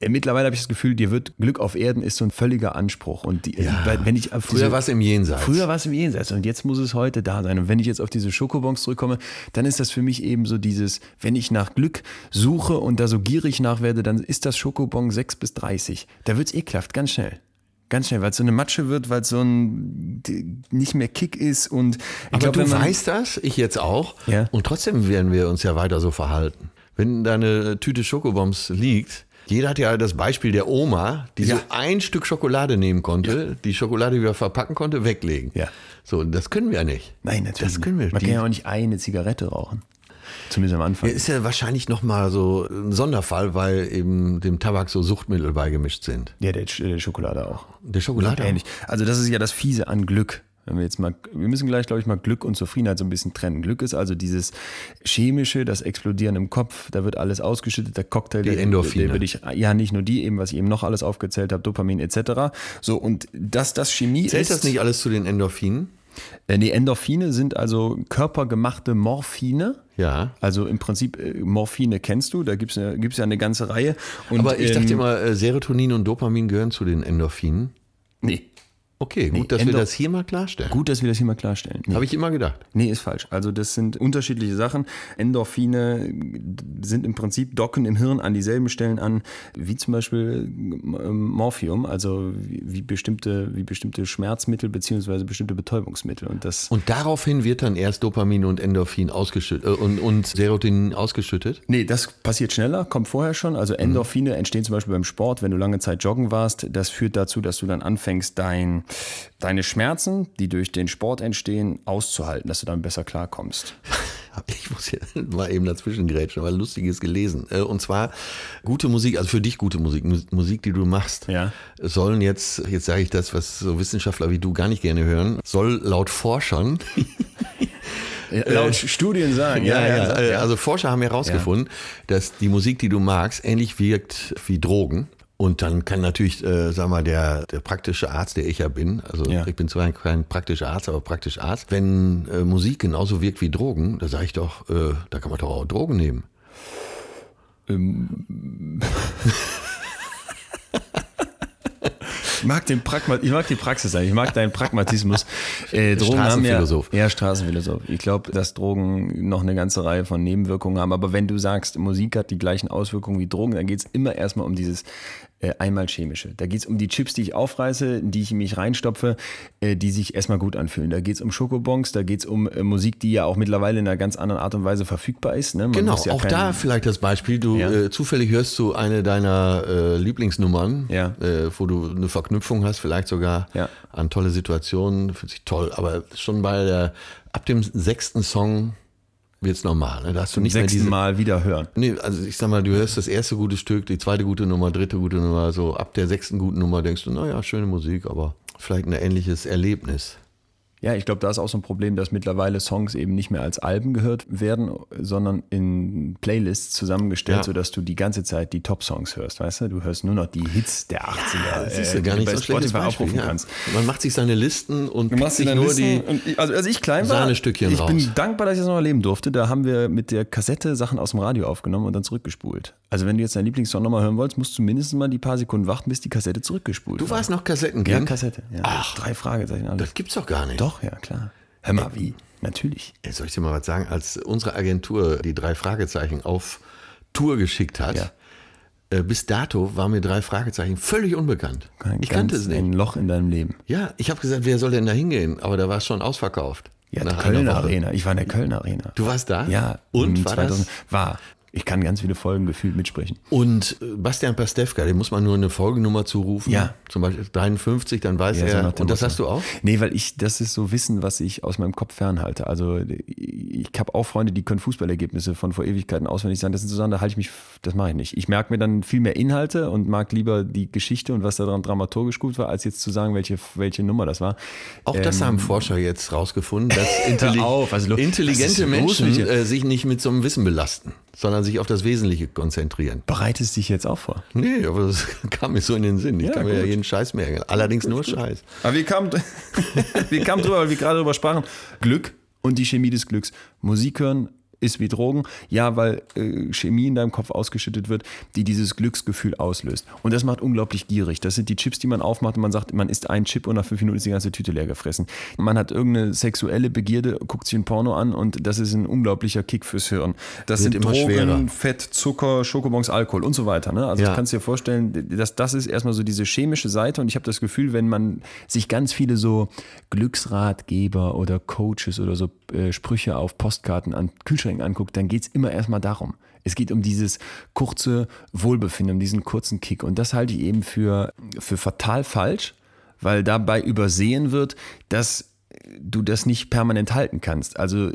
Äh, Mittlerweile habe ich das Gefühl, dir wird Glück auf Erden ist so ein völliger Anspruch. Und die, weil- wenn ich äh, Früher war es im Jenseits. Früher war es im Jenseits und jetzt muss es heute da sein. Und wenn ich jetzt auf diese Schokobons zurückkomme, dann ist das für mich eben so dieses, wenn ich nach Glück suche und da so gierig nach werde, dann ist das Schokobon 6 bis 30. Da wird es ekelhaft, ganz schnell. Ganz schnell, weil es so eine Matsche wird, weil es so ein nicht mehr Kick ist und ich Aber glaube, du man weißt das, ich jetzt auch. Ja. Und trotzdem werden wir uns ja weiter so verhalten. Wenn deine Tüte Schokobombs liegt, jeder hat ja das Beispiel der Oma, die Ja. so ein Stück Schokolade nehmen konnte, die Schokolade wieder verpacken konnte, weglegen. Ja. So, das können wir ja nicht. Nein, natürlich. Das können wir Man die- kann ja auch nicht eine Zigarette rauchen. Zumindest am Anfang. Ist ja wahrscheinlich nochmal so ein Sonderfall, weil eben dem Tabak so Suchtmittel beigemischt sind. Ja, der, der Schokolade auch. Der Schokolade. Ähnlich. Also das ist ja das Fiese an Glück. Wenn wir jetzt mal, wir müssen gleich, glaube ich, mal Glück und Zufriedenheit so ein bisschen trennen. Glück ist also dieses chemische, das Explodieren im Kopf, da wird alles ausgeschüttet, der Cocktail, Die der, Endorphine. der würde ich, ja nicht nur die eben, was ich eben noch alles aufgezählt habe, Dopamin etc. So und dass das Chemie Zählt ist. das nicht alles zu den Endorphinen? Äh, nee, Endorphine sind also körpergemachte Morphine. Ja. Also im Prinzip äh, Morphine kennst du, da gibt es gibt's ja eine ganze Reihe. Und, Aber ich dachte ähm, immer, äh, Serotonin und Dopamin gehören zu den Endorphinen. Nee. Okay, gut, dass wir Endo- das hier mal klarstellen. Gut, dass wir das hier mal klarstellen. Nee. Habe ich immer gedacht. Nee, ist falsch. Also das sind unterschiedliche Sachen. Endorphine sind im Prinzip docken im Hirn an dieselben Stellen an, wie zum Beispiel ähm, Morphium, also wie, bestimmte, wie bestimmte Schmerzmittel beziehungsweise bestimmte Betäubungsmittel. Und das Und daraufhin wird dann erst Dopamin und Endorphin ausgeschüttet äh, und, und Serotonin ausgeschüttet. Nee, das passiert schneller, kommt vorher schon. Also Endorphine entstehen zum Beispiel beim Sport, wenn du lange Zeit joggen warst. Das führt dazu, dass du dann anfängst, dein, deine Schmerzen, die durch den Sport entstehen, auszuhalten, dass du dann besser klarkommst. <laughs> Ich muss hier <laughs> mal eben dazwischen grätschen, weil Lustiges gelesen. Äh, Und zwar gute Musik, also für dich gute Musik, Mus- Musik, die du machst, Ja. sollen jetzt, jetzt sage ich das, was so Wissenschaftler wie du gar nicht gerne hören, soll laut Forschern, <laughs> Laut Studien sagen, ja, ja, äh, also Forscher haben herausgefunden, dass die Musik, die du magst, ähnlich wirkt wie Drogen. Und dann kann natürlich, äh, sag mal, der, der praktische Arzt, der ich ja bin, also Ja. ich bin zwar kein praktischer Arzt, aber praktisch Arzt, wenn äh, Musik genauso wirkt wie Drogen, da sage ich doch, äh, da kann man doch auch Drogen nehmen. Ich mag, den Pragma ich mag die Praxis eigentlich, ich mag deinen Pragmatismus. <laughs> Äh, Drogen haben ja, Straßenphilosoph. ja, Straßenphilosoph. Ich glaube, dass Drogen noch eine ganze Reihe von Nebenwirkungen haben. Aber wenn du sagst, Musik hat die gleichen Auswirkungen wie Drogen, dann geht es immer erstmal um dieses einmal chemische. Da geht es um die Chips, die ich aufreiße, die ich in mich reinstopfe, äh, die sich erstmal gut anfühlen. Da geht es um Schokobons, da geht es um äh, Musik, die ja auch mittlerweile in einer ganz anderen Art und Weise verfügbar ist. Ne? Genau, ja auch da vielleicht das Beispiel. Du Ja. äh, zufällig hörst du eine deiner äh, Lieblingsnummern, Ja. äh, wo du eine Verknüpfung hast, vielleicht sogar an tolle Situationen. Fühlt sich toll, aber schon bei der, ab dem sechsten Song wird es normal. Ne? Da hast du nicht mehr sechsten diese. Mal wieder hören. Nee, also ich sag mal, du hörst das erste gute Stück, die zweite gute Nummer, dritte gute Nummer, so ab der sechsten guten Nummer denkst du, naja, schöne Musik, aber vielleicht ein ähnliches Erlebnis. Ja, ich glaube, da ist auch so ein Problem, dass mittlerweile Songs eben nicht mehr als Alben gehört werden, sondern in Playlists zusammengestellt, Ja. sodass du die ganze Zeit die Top-Songs hörst, weißt du? Du hörst nur noch die Hits der 80er, Das ist äh, ja gar die nicht so schlechtes Beispiel. aufrufen Ja. kannst. Man macht sich seine Listen und pickt dir sich nur Listen die. und also als ich klein war, Sahnestückchen ich raus. bin dankbar, dass ich das noch erleben durfte. Da haben wir mit der Kassette Sachen aus dem Radio aufgenommen und dann zurückgespult. Also wenn du jetzt deinen Lieblingssong nochmal hören wolltest, musst du mindestens mal die paar Sekunden warten, bis die Kassette zurückgespult Du war. warst noch Kassetten ja, Kassette. Ja. Ach. drei Fragezeichen alles. Das gibt's doch gar nicht. Doch, ja, klar. Hör mal, wie? Natürlich. Ey, Soll ich dir mal was sagen? Als unsere Agentur die drei Fragezeichen auf Tour geschickt hat, Ja. äh, bis dato war mir drei Fragezeichen völlig unbekannt. Ein ich kannte ganz- es nicht. Ein Loch in deinem Leben. Ja, ich habe gesagt, wer soll denn da hingehen? Aber da war es schon ausverkauft. Ja, die Kölner. Arena. Ich war in der Kölner Arena. Du warst da? Ja. Und war 2000 das? War. Ich kann ganz viele Folgen gefühlt mitsprechen. Und äh, Bastian Pastewka, dem muss man nur eine Folgennummer zurufen. Ja. Zum Beispiel 53, dann weiß Ja, so er. dem und das hast du auch? Nee, weil ich, das ist so Wissen, was ich aus meinem Kopf fernhalte. Also ich habe auch Freunde, die können Fußballergebnisse von vor Ewigkeiten auswendig sagen. Das sind so Sachen, da halte ich mich, das mache ich nicht. Ich merke mir dann viel mehr Inhalte und mag lieber die Geschichte und was daran dramaturgisch gut war, als jetzt zu sagen, welche, welche Nummer das war. Auch das haben Forscher jetzt rausgefunden, dass <laughs> intelli Ähm. auf, also intelligente Menschen äh, sich nicht mit so einem Wissen belasten, sondern sich auf das Wesentliche konzentrieren. Bereitest dich jetzt auch vor. Nee, aber das <laughs> kam mir so in den Sinn. Ich Ja, kann mir ja gut. jeden Scheiß merken. Allerdings nur Scheiß. Aber wir kamen, <laughs> wir kamen drüber, weil wir gerade drüber sprachen. Glück und die Chemie des Glücks. Musik hören ist wie Drogen. Ja, weil äh, Chemie in deinem Kopf ausgeschüttet wird, die dieses Glücksgefühl auslöst. Und das macht unglaublich gierig. Das sind die Chips, die man aufmacht und man sagt, man isst einen Chip und nach fünf Minuten ist die ganze Tüte leer gefressen. Man hat irgendeine sexuelle Begierde, guckt sich ein Porno an und das ist ein unglaublicher Kick fürs Hirn. Das sind immer Drogen, schwerer. Fett, Zucker, Schokobons, Alkohol und so weiter. Ne? Also Ja. du kannst dir vorstellen, dass das ist erstmal so diese chemische Seite und ich habe das Gefühl, wenn man sich ganz viele so Glücksratgeber oder Coaches oder so äh, Sprüche auf Postkarten an Kühlschränken anguckt, dann geht es immer erstmal darum. Es geht um dieses kurze Wohlbefinden, um diesen kurzen Kick. Und das halte ich eben für, für fatal falsch, weil dabei übersehen wird, dass du das nicht permanent halten kannst. Also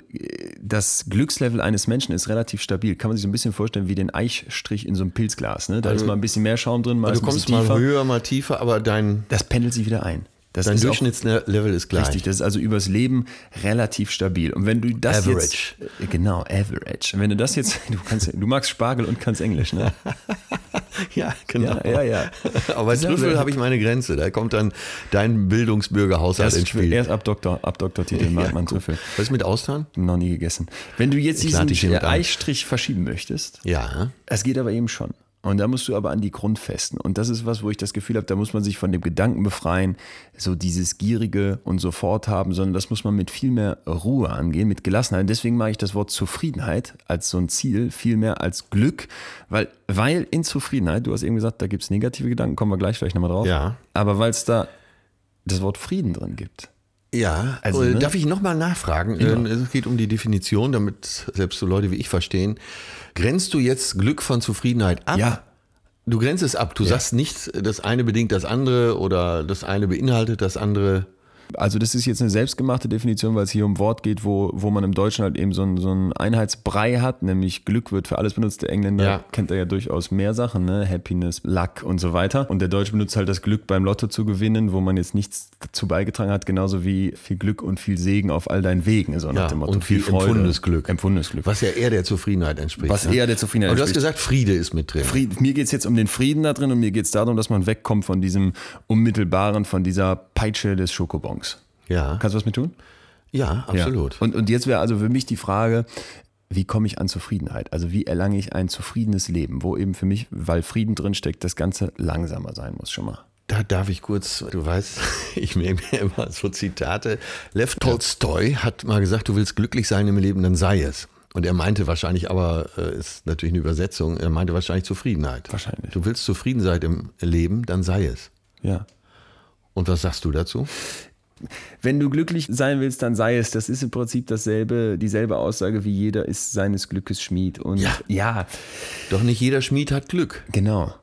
das Glückslevel eines Menschen ist relativ stabil. Kann man sich so ein bisschen vorstellen wie den Eichstrich in so einem Pilzglas. Ne? Da ist mal ein bisschen mehr Schaum drin, mal Du ein kommst mal höher, mal tiefer, aber dein, Das pendelt sich wieder ein. Das dein Durchschnittslevel ist gleich. Richtig, das ist also übers Leben relativ stabil. Und wenn du das Average. jetzt. Genau, average. Und wenn du das jetzt. <laughs> Du, kannst, du magst Spargel und kannst Englisch, ne? <laughs> Ja, genau. Ja, ja, ja. <laughs> Aber bei ja Trüffel habe ich meine Grenze. Da kommt dann dein Bildungsbürgerhaushalt ins Spiel. erst ab Doktor, ab Doktortitel mag man guck. Trüffel. Was ist mit Austern? Noch nie gegessen. Wenn du jetzt Ich diesen. Eichstrich verschieben möchtest, Ja. es geht aber eben schon. Und da musst du aber an die Grundfesten. Und das ist was, wo ich das Gefühl habe, da muss man sich von dem Gedanken befreien, so dieses Gierige und sofort haben, sondern das muss man mit viel mehr Ruhe angehen, mit Gelassenheit. Deswegen mag ich das Wort Zufriedenheit als so ein Ziel viel mehr als Glück, weil, weil in Zufriedenheit, du hast eben gesagt, da gibt es negative Gedanken, kommen wir gleich vielleicht nochmal drauf. Ja. Aber weil es da das Wort Frieden drin gibt. Ja, Also, ne? darf ich nochmal nachfragen? Ähm, Es geht um die Definition, damit selbst so Leute wie ich verstehen. Grenzt du jetzt Glück von Zufriedenheit ab? Ja. Du grenzt es ab. Du sagst nicht, das eine bedingt das andere oder das eine beinhaltet das andere. Also das ist jetzt eine selbstgemachte Definition, weil es hier um Wort geht, wo, wo man im Deutschen halt eben so einen, so Einheitsbrei hat, nämlich Glück wird für alles benutzt. Der Engländer Ja. kennt da ja durchaus mehr Sachen, ne? Happiness, Luck und so weiter. Und der Deutsche benutzt halt das Glück beim Lotto zu gewinnen, wo man jetzt nichts dazu beigetragen hat, genauso wie viel Glück und viel Segen auf all deinen Wegen, so nach Ja, dem Motto. und viel empfundenes Glück. Empfundenes Glück. Was ja eher der Zufriedenheit entspricht. Was ne? eher der Zufriedenheit Aber du hast entspricht. gesagt, Friede ist mit drin. Fried, mir geht es jetzt um den Frieden da drin und mir geht es darum, dass man wegkommt von diesem unmittelbaren, von dieser Peitsche des Schokobons. Ja, Kannst du was mit tun? ja, absolut. Ja. Und, und jetzt wäre also für mich die Frage, wie komme ich an Zufriedenheit? Also wie erlange ich ein zufriedenes Leben, wo eben für mich, weil Frieden drinsteckt, das Ganze langsamer sein muss schon mal. Da darf ich kurz, du weißt, <laughs> ich merke mir immer so Zitate. Lev Tolstoi hat mal gesagt, du willst glücklich sein im Leben, dann sei es. Und er meinte wahrscheinlich, aber äh, ist natürlich eine Übersetzung, er meinte wahrscheinlich Zufriedenheit. Wahrscheinlich. Du willst zufrieden sein im Leben, dann sei es. Ja. Und was sagst du dazu? Wenn du glücklich sein willst, dann sei es. Das ist im Prinzip dasselbe, dieselbe Aussage wie jeder ist seines Glückes Schmied. Und Ja. ja, Doch nicht jeder Schmied hat Glück. genau.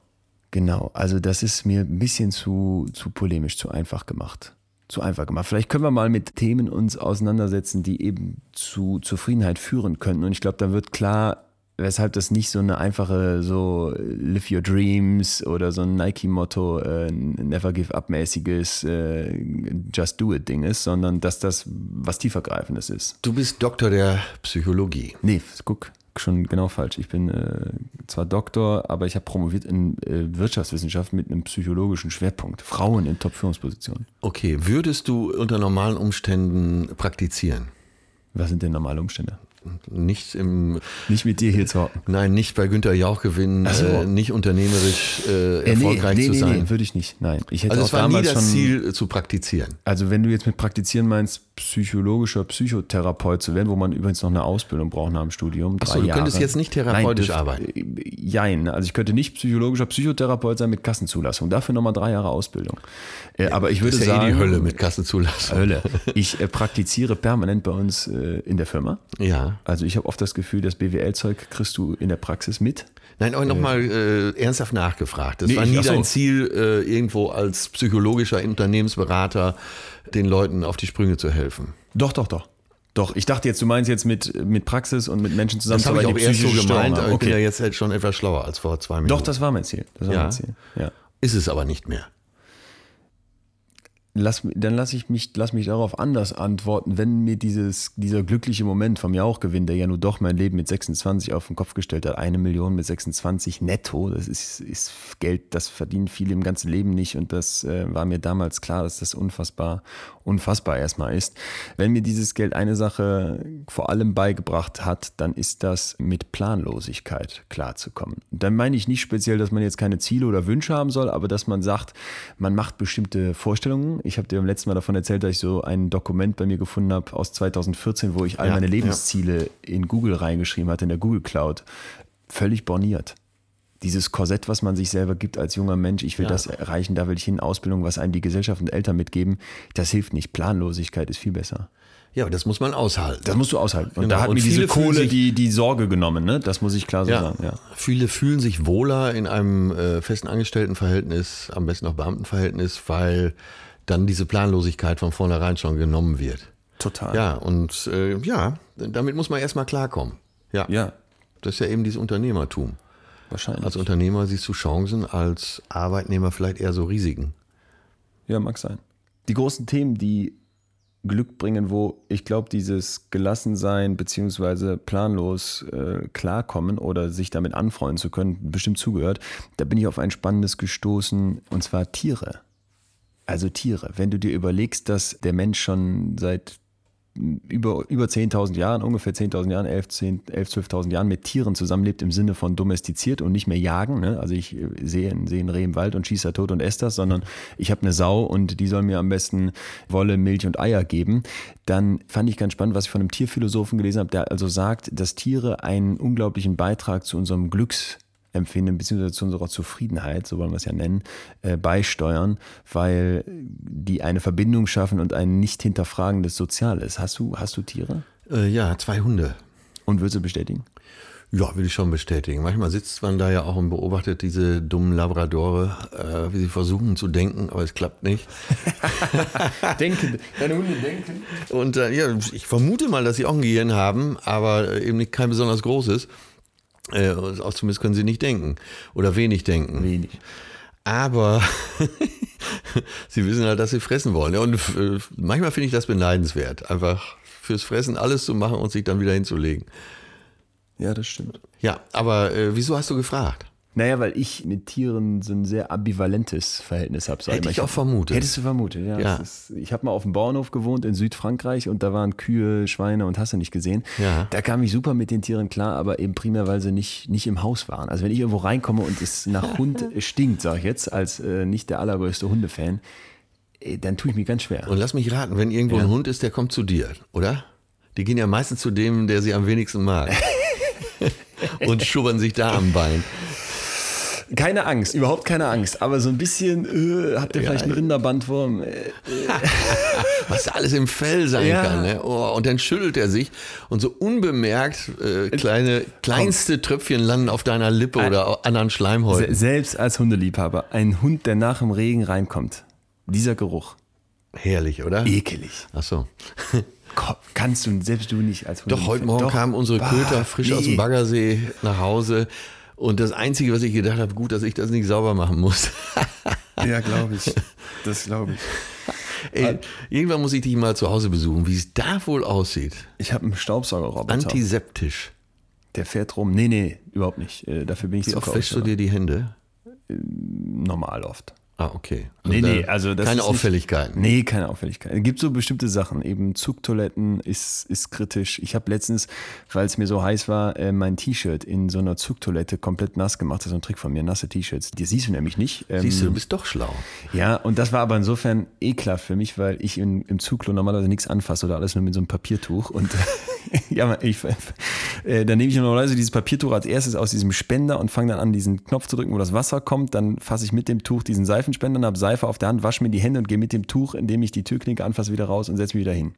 Genau. Also das ist mir ein bisschen zu, zu polemisch, zu einfach gemacht. Zu einfach gemacht. Vielleicht können wir mal mit Themen uns auseinandersetzen, die eben zu Zufriedenheit führen könnten. Und ich glaube, dann wird klar, weshalb das nicht so eine einfache so Live Your Dreams oder so ein Nike-Motto, äh, Never Give Up-mäßiges äh, Just Do It-Ding ist, sondern dass das was tiefergreifendes ist. Du bist Doktor der Psychologie. Nee, guck, schon genau falsch. Ich bin äh, zwar Doktor, aber ich habe promoviert in äh, Wirtschaftswissenschaft mit einem psychologischen Schwerpunkt. Frauen in Top-Führungspositionen. Okay, würdest du unter normalen Umständen praktizieren? Was sind denn normale Umstände? Nicht im. Nicht mit dir hier zu hocken. Nein, nicht bei Günter Jauch gewinnen, so. äh, nicht unternehmerisch äh, Äh, erfolgreich nee, zu nee, sein. Nee, würde ich nicht. Nein. Ich hätte also auch es war nie das schon, Ziel, äh, zu praktizieren. Also wenn du jetzt mit Praktizieren meinst, psychologischer Psychotherapeut zu werden, wo man übrigens noch eine Ausbildung braucht nach dem Studium. Achso, du Jahre. könntest jetzt nicht therapeutisch Nein, arbeiten. äh, Jein. Also ich könnte nicht psychologischer Psychotherapeut sein mit Kassenzulassung. Dafür nochmal drei Jahre Ausbildung. Äh, aber ich würde das ist ja sagen. eh die Hölle mit Kassenzulassung. Hölle. <laughs> Ich praktiziere permanent bei uns in der Firma. Ja. Also ich habe oft das Gefühl, das BWL-Zeug kriegst du in der Praxis mit. Nein, aber nochmal äh, ernsthaft nachgefragt. Das Nee, war ich- nie so. dein Ziel, äh, irgendwo als psychologischer Unternehmensberater den Leuten auf die Sprünge zu helfen. Doch, doch, doch. Doch, ich dachte jetzt, du meinst jetzt mit, mit Praxis und mit Menschen zusammen Das habe ich auch erst so gemeint, aber ich bin ja Okay. jetzt halt schon etwas schlauer als vor zwei Minuten. Doch, das war mein Ziel. Das war Ja. mein Ziel. Ja. ist es aber nicht mehr. Lass, dann lass ich mich, lass mich darauf anders antworten, wenn mir dieses, dieser glückliche Moment vom Jauchgewinn, der ja nur doch mein Leben mit 26 auf den Kopf gestellt hat, eine Million mit 26 netto, das ist, ist Geld, das verdienen viele im ganzen Leben nicht und das äh, war mir damals klar, dass das unfassbar, unfassbar erstmal ist. Wenn mir dieses Geld eine Sache vor allem beigebracht hat, dann ist das mit Planlosigkeit klarzukommen. Und Dann meine ich nicht speziell, dass man jetzt keine Ziele oder Wünsche haben soll, aber dass man sagt, man macht bestimmte Vorstellungen. Ich habe dir beim letzten Mal davon erzählt, dass ich so ein Dokument bei mir gefunden habe aus 2014, wo ich all Ja, meine ja. Lebensziele in Google reingeschrieben hatte, in der Google Cloud. Völlig borniert. Dieses Korsett, was man sich selber gibt als junger Mensch, ich will Ja. das erreichen, da will ich hin, Ausbildung, was einem die Gesellschaft und Eltern mitgeben, das hilft nicht. Planlosigkeit ist viel besser. Ja, das muss man aushalten. Das musst du aushalten. Und Genau. da hat Und mir diese Kohle sich- die, die Sorge genommen, ne? Das muss ich klar so ja. sagen. Ja. Viele fühlen sich wohler in einem äh, festen Angestelltenverhältnis, am besten auch Beamtenverhältnis, weil dann diese Planlosigkeit von vornherein schon genommen wird. Total. Ja, und äh, ja, damit muss man erstmal klarkommen. Ja. Ja, Das ist ja eben dieses Unternehmertum. wahrscheinlich. Als Unternehmer siehst du Chancen, als Arbeitnehmer vielleicht eher so Risiken. Ja, mag sein. Die großen Themen, die Glück bringen, wo ich glaube, dieses Gelassensein beziehungsweise planlos äh, klarkommen oder sich damit anfreunden zu können, bestimmt zugehört. Da bin ich auf ein spannendes gestoßen und zwar Tiere. Also Tiere. Wenn du dir überlegst, dass der Mensch schon seit über, über 10.000 Jahren, ungefähr 10.000 Jahren, 11, 10, 11 12.000 Jahren mit Tieren zusammenlebt im Sinne von domestiziert und nicht mehr jagen. Ne? Also ich äh, sehe, sehe einen Reh im Wald und schieße da tot und esse das, sondern ich habe eine Sau und die soll mir am besten Wolle, Milch und Eier geben. Dann fand ich ganz spannend, was ich von einem Tierphilosophen gelesen habe, der also sagt, dass Tiere einen unglaublichen Beitrag zu unserem Glücks Empfinden beziehungsweise zu unserer Zufriedenheit, so wollen wir es ja nennen, äh, beisteuern, weil die eine Verbindung schaffen und ein nicht hinterfragendes Soziales. Hast du, hast du Tiere? Äh, ja, zwei Hunde. Und würdest du bestätigen? Ja, will ich schon bestätigen. Manchmal sitzt man da ja auch und beobachtet diese dummen Labradore, äh, wie sie versuchen zu denken, aber es klappt nicht. <laughs> Denken, deine Hunde denken. Und äh, ja, ich vermute mal, dass sie auch ein Gehirn haben, aber äh, eben nicht kein besonders großes. Äh, auch zumindest können sie nicht denken oder wenig denken. Wenig. Aber <laughs> sie wissen halt, dass sie fressen wollen. Und äh, manchmal finde ich das beneidenswert, einfach fürs Fressen alles zu machen und sich dann wieder hinzulegen. Ja, das stimmt. Ja, aber äh, wieso hast du gefragt? Naja, weil ich mit Tieren so ein sehr ambivalentes Verhältnis habe. Hätte ich auch vermutet. Hättest du vermutet, ja. Ja. Ist, ich habe mal auf dem Bauernhof gewohnt in Südfrankreich und da waren Kühe, Schweine und hast du nicht gesehen. Ja. Da kam ich super mit den Tieren klar, aber eben primär, weil sie nicht, nicht im Haus waren. Also wenn ich irgendwo reinkomme und es nach <laughs> Hund stinkt, sage ich jetzt, als äh, nicht der allergrößte Hundefan, äh, dann tue ich mir ganz schwer. Und lass mich raten, wenn irgendwo ein Hund ist, der kommt zu dir, oder? Die gehen ja meistens zu dem, der sie am wenigsten mag. <laughs> und schubbern sich da am Bein. Keine Angst, überhaupt keine Angst, aber so ein bisschen, äh, habt ihr vielleicht einen Rinderbandwurm? Äh, <laughs> Was da alles im Fell sein kann. Ne? Oh, und dann schüttelt er sich und so unbemerkt äh, kleine, kleinste Tröpfchen landen auf deiner Lippe oder anderen Schleimhäuten. selbst als Hundeliebhaber, ein Hund, der nach dem Regen reinkommt, dieser Geruch, Herrlich, oder? ekelig. Ach so. <laughs> Kannst du, selbst du nicht als Doch, heute Morgen kamen unsere Bah, Köter frisch aus dem nee. Baggersee nach Hause. Und das Einzige, was ich gedacht habe, gut, dass ich das nicht sauber machen muss. <laughs> Ja, glaube ich. Das glaube ich. Ey, irgendwann muss ich dich mal zu Hause besuchen, wie es da wohl aussieht. Ich habe einen Staubsaugerroboter. Antiseptisch. der fährt rum. Nee, nee, überhaupt nicht. Äh, Dafür bin ich Wie zu oft wäschst du dir die Hände? Normal oft. Ah, okay. Nee, da- nee, also das Keine ist nicht- Auffälligkeiten. Nee, keine Auffälligkeit. Es gibt so bestimmte Sachen. Eben Zugtoiletten ist, ist kritisch. Ich habe letztens, weil es mir so heiß war, äh, mein T-Shirt in so einer Zugtoilette komplett nass gemacht. Das ist so ein Trick von mir, nasse T-Shirts. Die siehst du nämlich nicht. Ähm, Siehst du, du bist doch schlau. Ja, und das war aber insofern ekelhaft für mich, weil ich in, im Zugklo normalerweise nichts anfasse oder alles nur mit so einem Papiertuch. Und <laughs> ja, ich, äh, dann nehme ich normalerweise dieses Papiertuch als erstes aus diesem Spender und fange dann an, diesen Knopf zu drücken, wo das Wasser kommt. Dann fasse ich mit dem Tuch diesen Seifenspender habe Seife auf der Hand, wasche mir die Hände und gehe mit dem Tuch, indem ich die Türklinke anfasse, wieder raus und setze mich wieder hin.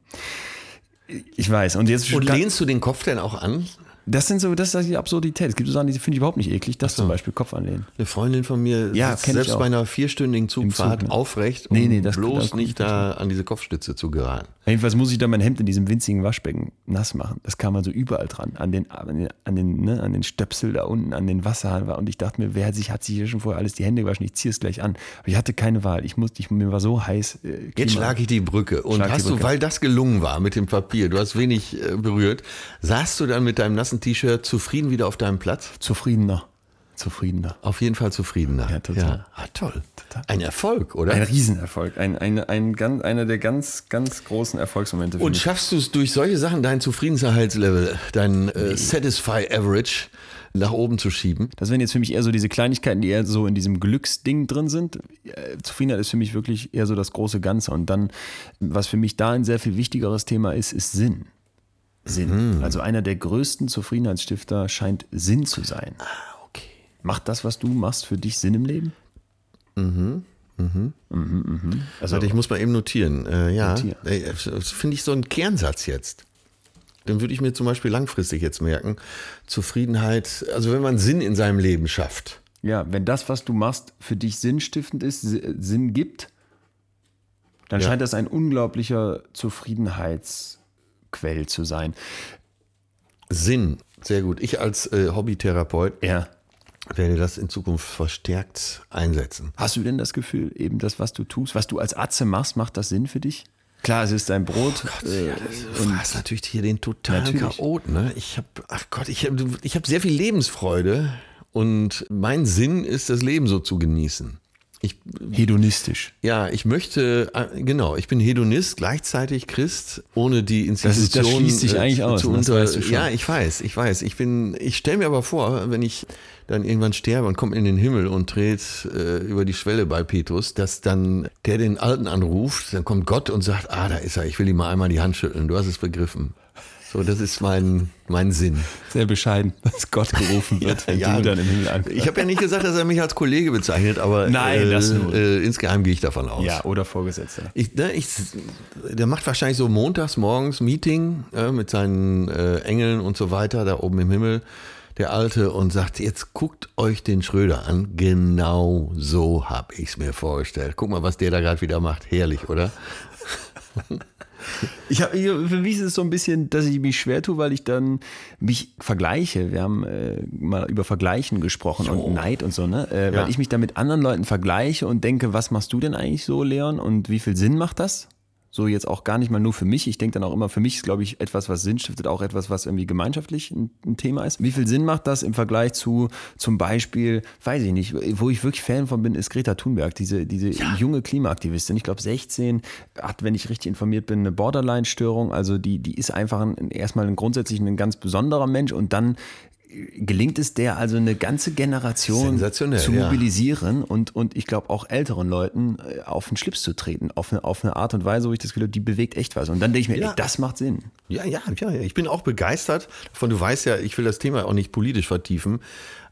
Ich weiß. Und jetzt Und lehnst du den Kopf denn auch an? Das sind so, das ist die Absurdität. Es gibt so Sachen, die finde ich überhaupt nicht eklig. Das zum Beispiel Kopf anlehnen. Eine Freundin von mir Ja, sitzt selbst bei einer vierstündigen Zugfahrt Zug, ne? aufrecht, um Nee, nee, das- bloß das- nicht da an diese Kopfstütze zu geraten. Jedenfalls muss ich dann mein Hemd in diesem winzigen Waschbecken nass machen. Das kam also überall dran. An den, an den, an den, ne, an den Stöpsel da unten, an den Wasserhahn. war. Und ich dachte mir, wer hat sich, hat sich hier schon vorher alles die Hände gewaschen? Ich ziehe es gleich an. Aber ich hatte keine Wahl. Ich musste, ich, mir war so heiß. Äh, Jetzt schlage ich die Brücke. Und Schlag hast du, Brücke. weil das gelungen war mit dem Papier, du hast wenig äh, berührt, saßt du dann mit deinem nassen T-Shirt zufrieden wieder auf deinem Platz? Zufriedener. Zufriedener. Auf jeden Fall zufriedener. Ja, total. Ah, toll. Ein Erfolg, oder? Ein Riesenerfolg. Ein, ein, ein, ganz, einer der ganz, ganz großen Erfolgsmomente Und mich. schaffst du es durch solche Sachen, dein Zufriedenheitslevel, dein äh, Satisfy Average nach oben zu schieben? Das wären jetzt für mich eher so diese Kleinigkeiten, die eher so in diesem Glücksding drin sind. Äh, Zufriedenheit ist für mich wirklich eher so das große Ganze. Und dann, was für mich da ein sehr viel wichtigeres Thema ist, ist Sinn. Sinn. Also einer der größten Zufriedenheitsstifter scheint Sinn zu sein. Okay. Macht das, was du machst, für dich Sinn im Leben? Mhm. Mhm. Mhm. Also Warte, ich muss mal eben notieren. Äh, ja, Notier. Ey, das finde ich so ein Kernsatz jetzt. Dann würde ich mir zum Beispiel langfristig jetzt merken, Zufriedenheit, also wenn man Sinn in seinem Leben schafft. Ja, wenn das, was du machst, für dich sinnstiftend ist, Si- Sinn gibt, dann Ja. scheint das ein unglaublicher Zufriedenheitsquell zu sein. Sinn, sehr gut. Ich als äh, Hobbytherapeut Ja. werde das in Zukunft verstärkt einsetzen. Hast du denn das Gefühl, eben das, was du tust, was du als Atze machst, macht das Sinn für dich? Klar, es ist dein Brot. äh, Du fragst natürlich hier den totalen Natürlich. Chaot, ne? Ich habe, ach Gott, ich habe ich hab sehr viel Lebensfreude und mein Sinn ist, das Leben so zu genießen. Ich, hedonistisch. ja, ich möchte, äh, genau, ich bin Hedonist, gleichzeitig Christ, ohne die ist- Institution das schließt sich äh, eigentlich aus, zu das unter, weißt du. Ja, ich weiß, ich weiß. Ich bin, ich stelle mir aber vor, wenn ich dann irgendwann sterbe und komme in den Himmel und trete äh, über die Schwelle bei Petrus, dass dann der den Alten anruft, dann kommt Gott und sagt, ah, da ist er, ich will ihm mal einmal die Hand schütteln, du hast es begriffen. So, das ist mein, mein Sinn. Sehr bescheiden, <laughs> dass Gott gerufen <laughs> wird, wenn du dann im Himmel ankommst. Ich habe ja nicht gesagt, dass er mich als Kollege bezeichnet, aber Nein, äh, äh, insgeheim gehe ich davon aus. Ja, oder Vorgesetzter. Ich, ne, ich, der macht wahrscheinlich so montags morgens Meeting äh, mit seinen äh, Engeln und so weiter da oben im Himmel, der Alte, und sagt, jetzt guckt euch den Schröder an. Genau so habe ich es mir vorgestellt. Guck mal, was der da gerade wieder macht. Herrlich, oder? <laughs> Ich hab, für mich ist es so ein bisschen, dass ich mich schwer tue, weil ich dann mich vergleiche. Wir haben äh, mal über Vergleichen gesprochen und Neid und so, ne? Äh, Ja. Weil ich mich da mit anderen Leuten vergleiche und denke, was machst du denn eigentlich so, Leon? Und wie viel Sinn macht das? So jetzt auch gar nicht mal nur für mich. Ich denke dann auch immer, für mich ist, glaube ich, etwas, was Sinn stiftet, auch etwas, was irgendwie gemeinschaftlich ein, ein Thema ist. Wie viel Sinn macht das im Vergleich zu zum Beispiel, weiß ich nicht, wo ich wirklich Fan von bin, ist Greta Thunberg, diese, diese junge Klimaaktivistin. Ich glaube, 16 hat, wenn ich richtig informiert bin, eine Borderline-Störung. Also die, die ist einfach ein, erstmal ein grundsätzlich ein ganz besonderer Mensch und dann gelingt es der also eine ganze Generation zu ja. mobilisieren und, und ich glaube auch älteren Leuten äh, auf den Schlips zu treten, auf eine, auf eine Art und Weise, wo ich das Gefühl habe, die bewegt echt was. Und dann denke ich mir, Ja. ey, das macht Sinn. Ja, ja, ja, ja. Ich bin auch begeistert davon. Du weißt ja, ich will das Thema auch nicht politisch vertiefen.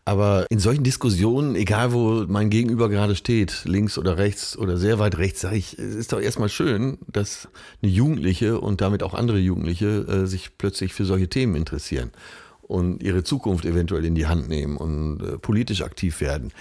Aber in solchen Diskussionen, egal wo mein Gegenüber gerade steht, links oder rechts oder sehr weit rechts, sage ich, es ist doch erstmal schön, dass eine Jugendliche und damit auch andere Jugendliche äh, sich plötzlich für solche Themen interessieren und ihre Zukunft eventuell in die Hand nehmen und äh, politisch aktiv werden.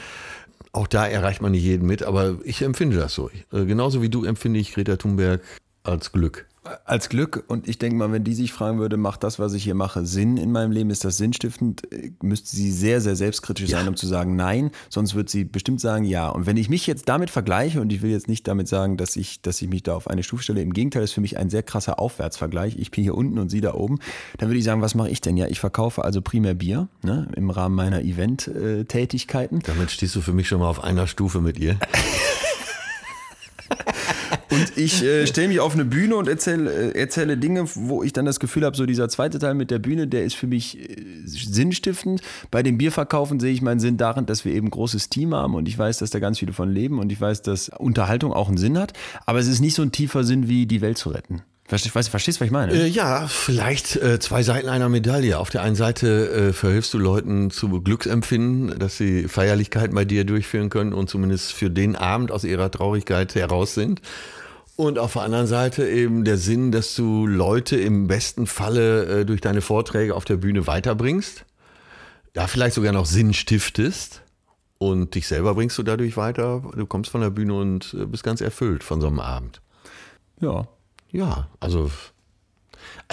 Auch da erreicht man nicht jeden mit, aber ich empfinde das so. Äh, genauso wie du empfinde ich Greta Thunberg als Glück. Als Glück. Und ich denke mal, wenn die sich fragen würde, macht das, was ich hier mache, Sinn in meinem Leben? Ist das sinnstiftend? Müsste sie sehr, sehr selbstkritisch sein, um zu sagen Nein. Sonst wird sie bestimmt sagen Ja. Und wenn ich mich jetzt damit vergleiche, und ich will jetzt nicht damit sagen, dass ich, dass ich mich da auf eine Stufe stelle, im Gegenteil, ist für mich ein sehr krasser Aufwärtsvergleich. Ich bin hier unten und sie da oben. Dann würde ich sagen, was mache ich denn? Ja, ich verkaufe also primär Bier ne, im Rahmen meiner Event-Tätigkeiten. Damit stehst du für mich schon mal auf einer Stufe mit ihr. <laughs> Und ich äh, <laughs> stelle mich auf eine Bühne und erzähle, äh, erzähle Dinge, wo ich dann das Gefühl habe, so dieser zweite Teil mit der Bühne, der ist für mich äh, sinnstiftend. Bei dem Bierverkaufen sehe ich meinen Sinn darin, dass wir eben ein großes Team haben und ich weiß, dass da ganz viele von leben und ich weiß, dass Unterhaltung auch einen Sinn hat. Aber es ist nicht so ein tiefer Sinn wie die Welt zu retten. Verstehst, verstehst was ich meine? Äh, ja, vielleicht äh, zwei Seiten einer Medaille. Auf der einen Seite äh, verhilfst du Leuten zu Glücksempfinden, dass sie Feierlichkeiten bei dir durchführen können und zumindest für den Abend aus ihrer Traurigkeit heraus sind. Und auf der anderen Seite eben der Sinn, dass du Leute im besten Falle äh, durch deine Vorträge auf der Bühne weiterbringst. Da vielleicht sogar noch Sinn stiftest. Und dich selber bringst du dadurch weiter. Du kommst von der Bühne und äh, bist ganz erfüllt von so einem Abend. Ja. Ja, also.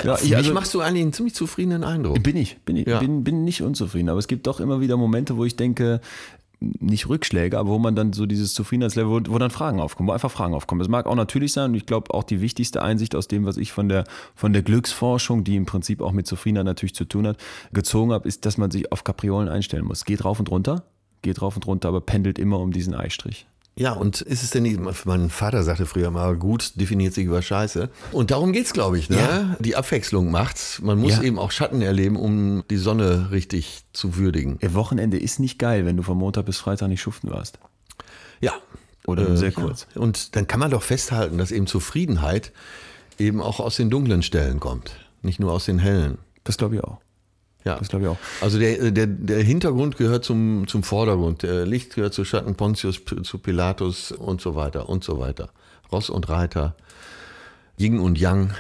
Ja, auf ich- also- machst du eigentlich einen ziemlich zufriedenen Eindruck. Bin ich, bin ich, Ja. bin, bin nicht unzufrieden. Aber es gibt doch immer wieder Momente, wo ich denke, nicht Rückschläge, aber wo man dann so dieses Zufriedenheitslevel, wo, wo dann Fragen aufkommen, wo einfach Fragen aufkommen. Es mag auch natürlich sein und ich glaube auch die wichtigste Einsicht aus dem, was ich von der, von der Glücksforschung, die im Prinzip auch mit Zufriedenheit natürlich zu tun hat, gezogen habe, ist, dass man sich auf Kapriolen einstellen muss. Geht rauf und runter, geht rauf und runter, aber pendelt immer um diesen Eistrich. Ja, und ist es denn nicht, mein Vater sagte früher mal, gut definiert sich über Scheiße. Und darum geht's, glaube ich, ne? Ja. Die Abwechslung macht's. Man muss Ja. eben auch Schatten erleben, um die Sonne richtig zu würdigen. Ihr Wochenende ist nicht geil, wenn du von Montag bis Freitag nicht schuften warst. Ja. Oder Äh, sehr kurz. Ja. Und dann kann man doch festhalten, dass eben Zufriedenheit eben auch aus den dunklen Stellen kommt, nicht nur aus den hellen. Das glaube ich auch. Ja. Das glaube ich auch. Also der, der, der Hintergrund gehört zum, zum Vordergrund, der Licht gehört zu Schatten Pontius, zu Pilatus und so weiter und so weiter. Ross und Reiter, Yin und Yang.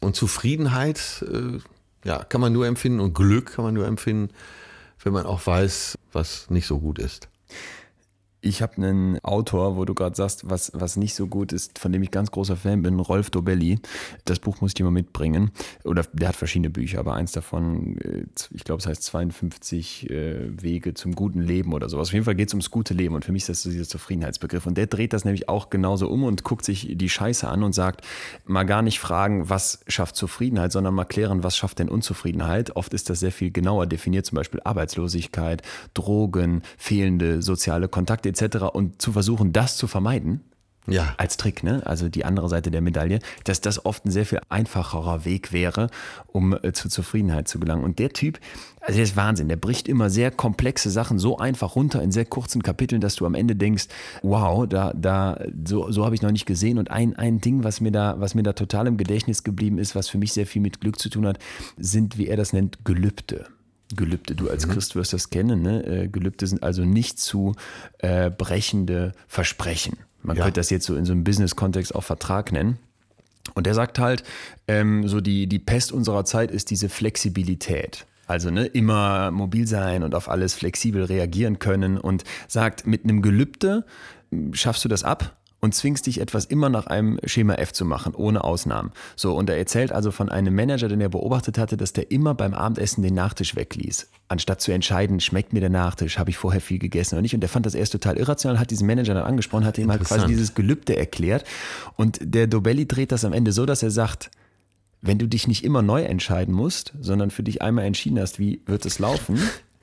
Und Zufriedenheit äh, ja, kann man nur empfinden und Glück kann man nur empfinden, wenn man auch weiß, was nicht so gut ist. Ich habe einen Autor, wo du gerade sagst, was, was nicht so gut ist, von dem ich ganz großer Fan bin, Rolf Dobelli. Das Buch muss ich dir mal mitbringen. Oder der hat verschiedene Bücher, aber eins davon, äh, ich glaube, es heißt 52 äh, Wege zum guten Leben oder sowas. Auf jeden Fall geht es ums gute Leben und für mich ist das so dieser Zufriedenheitsbegriff. Und der dreht das nämlich auch genauso um und guckt sich die Scheiße an und sagt, mal gar nicht fragen, was schafft Zufriedenheit, sondern mal klären, was schafft denn Unzufriedenheit. Oft ist das sehr viel genauer definiert, zum Beispiel Arbeitslosigkeit, Drogen, fehlende soziale Kontakte etc. Und zu versuchen, das zu vermeiden, Ja, als Trick, ne? also die andere Seite der Medaille, dass das oft ein sehr viel einfacherer Weg wäre, um äh, zur Zufriedenheit zu gelangen. Und der Typ, also der ist Wahnsinn, der bricht immer sehr komplexe Sachen so einfach runter in sehr kurzen Kapiteln, dass du am Ende denkst, wow, da, da, so, so habe ich noch nicht gesehen. Und ein, ein Ding, was mir, da, was mir da total im Gedächtnis geblieben ist, was für mich sehr viel mit Glück zu tun hat, sind, wie er das nennt, Gelübde. Gelübde, du als Christ wirst das kennen. Ne? Äh, Gelübde sind also nicht zu äh, brechende Versprechen. Man Ja. könnte das jetzt so in so einem Business-Kontext auch Vertrag nennen. Und er sagt halt, ähm, so die, die Pest unserer Zeit ist diese Flexibilität. Also ne, immer mobil sein und auf alles flexibel reagieren können und sagt, mit einem Gelübde m, schaffst du das ab und zwingst dich etwas immer nach einem Schema F zu machen, ohne Ausnahmen. So, und er erzählt also von einem Manager, den er beobachtet hatte, dass der immer beim Abendessen den Nachtisch wegließ. Anstatt zu entscheiden, schmeckt mir der Nachtisch, habe ich vorher viel gegessen oder nicht. Und der fand das erst total irrational, hat diesen Manager dann angesprochen, hat ihm halt quasi dieses Gelübde erklärt. Und der Dobelli dreht das am Ende so, dass er sagt, wenn du dich nicht immer neu entscheiden musst, sondern für dich einmal entschieden hast, wie wird es laufen, <laughs>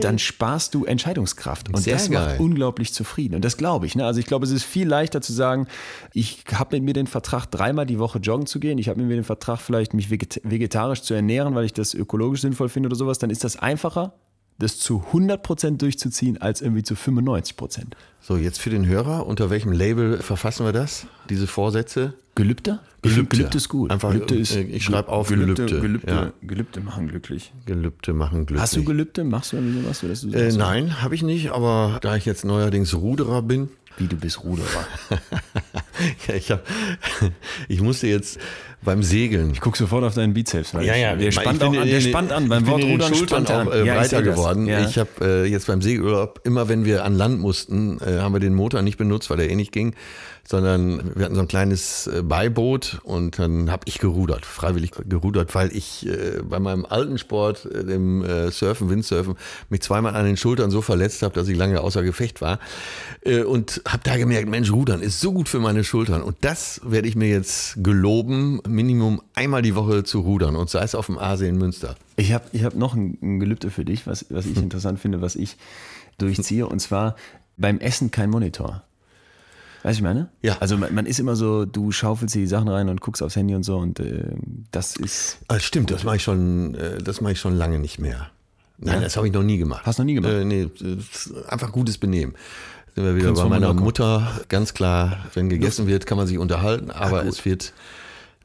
dann sparst du Entscheidungskraft. Und Sehr das geil. macht unglaublich zufrieden. Und das glaube ich. Ne? Also ich glaube, es ist viel leichter zu sagen, ich habe mit mir den Vertrag, dreimal die Woche joggen zu gehen. Ich habe mit mir den Vertrag, vielleicht mich veget vegetarisch zu ernähren, weil ich das ökologisch sinnvoll finde oder sowas. Dann ist das einfacher, das zu 100% durchzuziehen, als irgendwie zu 95%. so jetzt für den Hörer, unter welchem Label verfassen wir das? Diese Vorsätze? Gelübde? Gelübde. Gelübde ist gut. Einfach, Gelübde ist, äh, ich schreib auf Gelübde. Gelübde. Gelübde, Ja. Gelübde machen glücklich. Gelübde machen glücklich. Hast du Gelübde? Machst du irgendwie sowas? Dass du Äh, nein, habe ich nicht, aber da ich jetzt neuerdings Ruderer bin, Wie du bist Ruderer. <laughs> ja, ich, hab, <laughs> ich musste jetzt beim Segeln. Ich gucke sofort auf deinen Bizeps. Weil Ja, ja, der spannt, bin auch an, der spannt an. Beim Wort Rudern Schultern spannt er auch äh, Ja, breiter geworden. Ja. Ich habe äh, jetzt beim Segelurlaub, immer wenn wir an Land mussten, äh, haben wir den Motor nicht benutzt, weil der eh nicht ging, sondern wir hatten so ein kleines äh, Beiboot und dann habe ich gerudert, freiwillig gerudert, weil ich äh, bei meinem alten Sport, äh, dem äh, Surfen, Windsurfen, mich zweimal an den Schultern so verletzt habe, dass ich lange außer Gefecht war äh, und habe da gemerkt, Mensch, Rudern ist so gut für meine Schultern und das werde ich mir jetzt geloben, Minimum einmal die Woche zu rudern und sei es auf dem Aasee in Münster. Ich habe ich hab noch ein, ein Gelübde für dich, was, was ich <laughs> interessant finde, was ich durchziehe. Und zwar beim Essen kein Monitor. Weißt du, ich meine? Ja. Also man, man ist immer so, du schaufelst dir die Sachen rein und guckst aufs Handy und so und äh, das ist. Ah, stimmt, das mache ich schon, äh, das mache ich schon lange nicht mehr. Nein, das habe ich noch nie gemacht. Hast du noch nie gemacht? Äh, nee, einfach gutes Benehmen. Sind wir wieder Kannst bei meiner. Mutter. Ganz klar, wenn gegessen wird, kann man sich unterhalten, aber es wird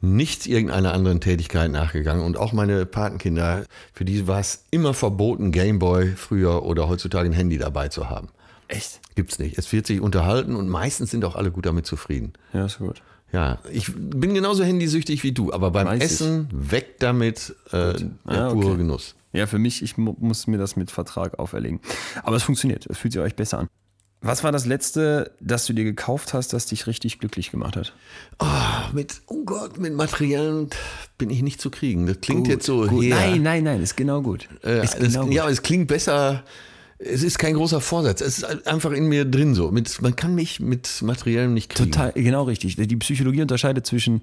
nicht irgendeiner anderen Tätigkeit nachgegangen. Und auch meine Patenkinder, für die war es immer verboten, Gameboy früher oder heutzutage ein Handy dabei zu haben. Echt? Gibt's nicht. Es wird sich unterhalten und meistens sind auch alle gut damit zufrieden. Ja, ist gut. Ja, ich bin genauso handysüchtig wie du, aber beim Weiß ich. Essen weg damit, äh, der Ah, okay. pure Genuss. Ja, für mich, ich mu muss mir das mit Vertrag auferlegen. Aber es funktioniert. Es fühlt sich euch besser an. Was war das letzte, das du dir gekauft hast, das dich richtig glücklich gemacht hat? Ah, mit, oh Gott, mit Materiellen bin ich nicht zu kriegen. Das klingt jetzt so gut. her. Nein, nein, nein, ist genau gut. Äh, ist das, genau gut. ja, aber es klingt besser. Es ist kein großer Vorsatz. Es ist einfach in mir drin so. Mit, man kann mich mit Materiellem nicht kriegen. Total, genau richtig. Die Psychologie unterscheidet zwischen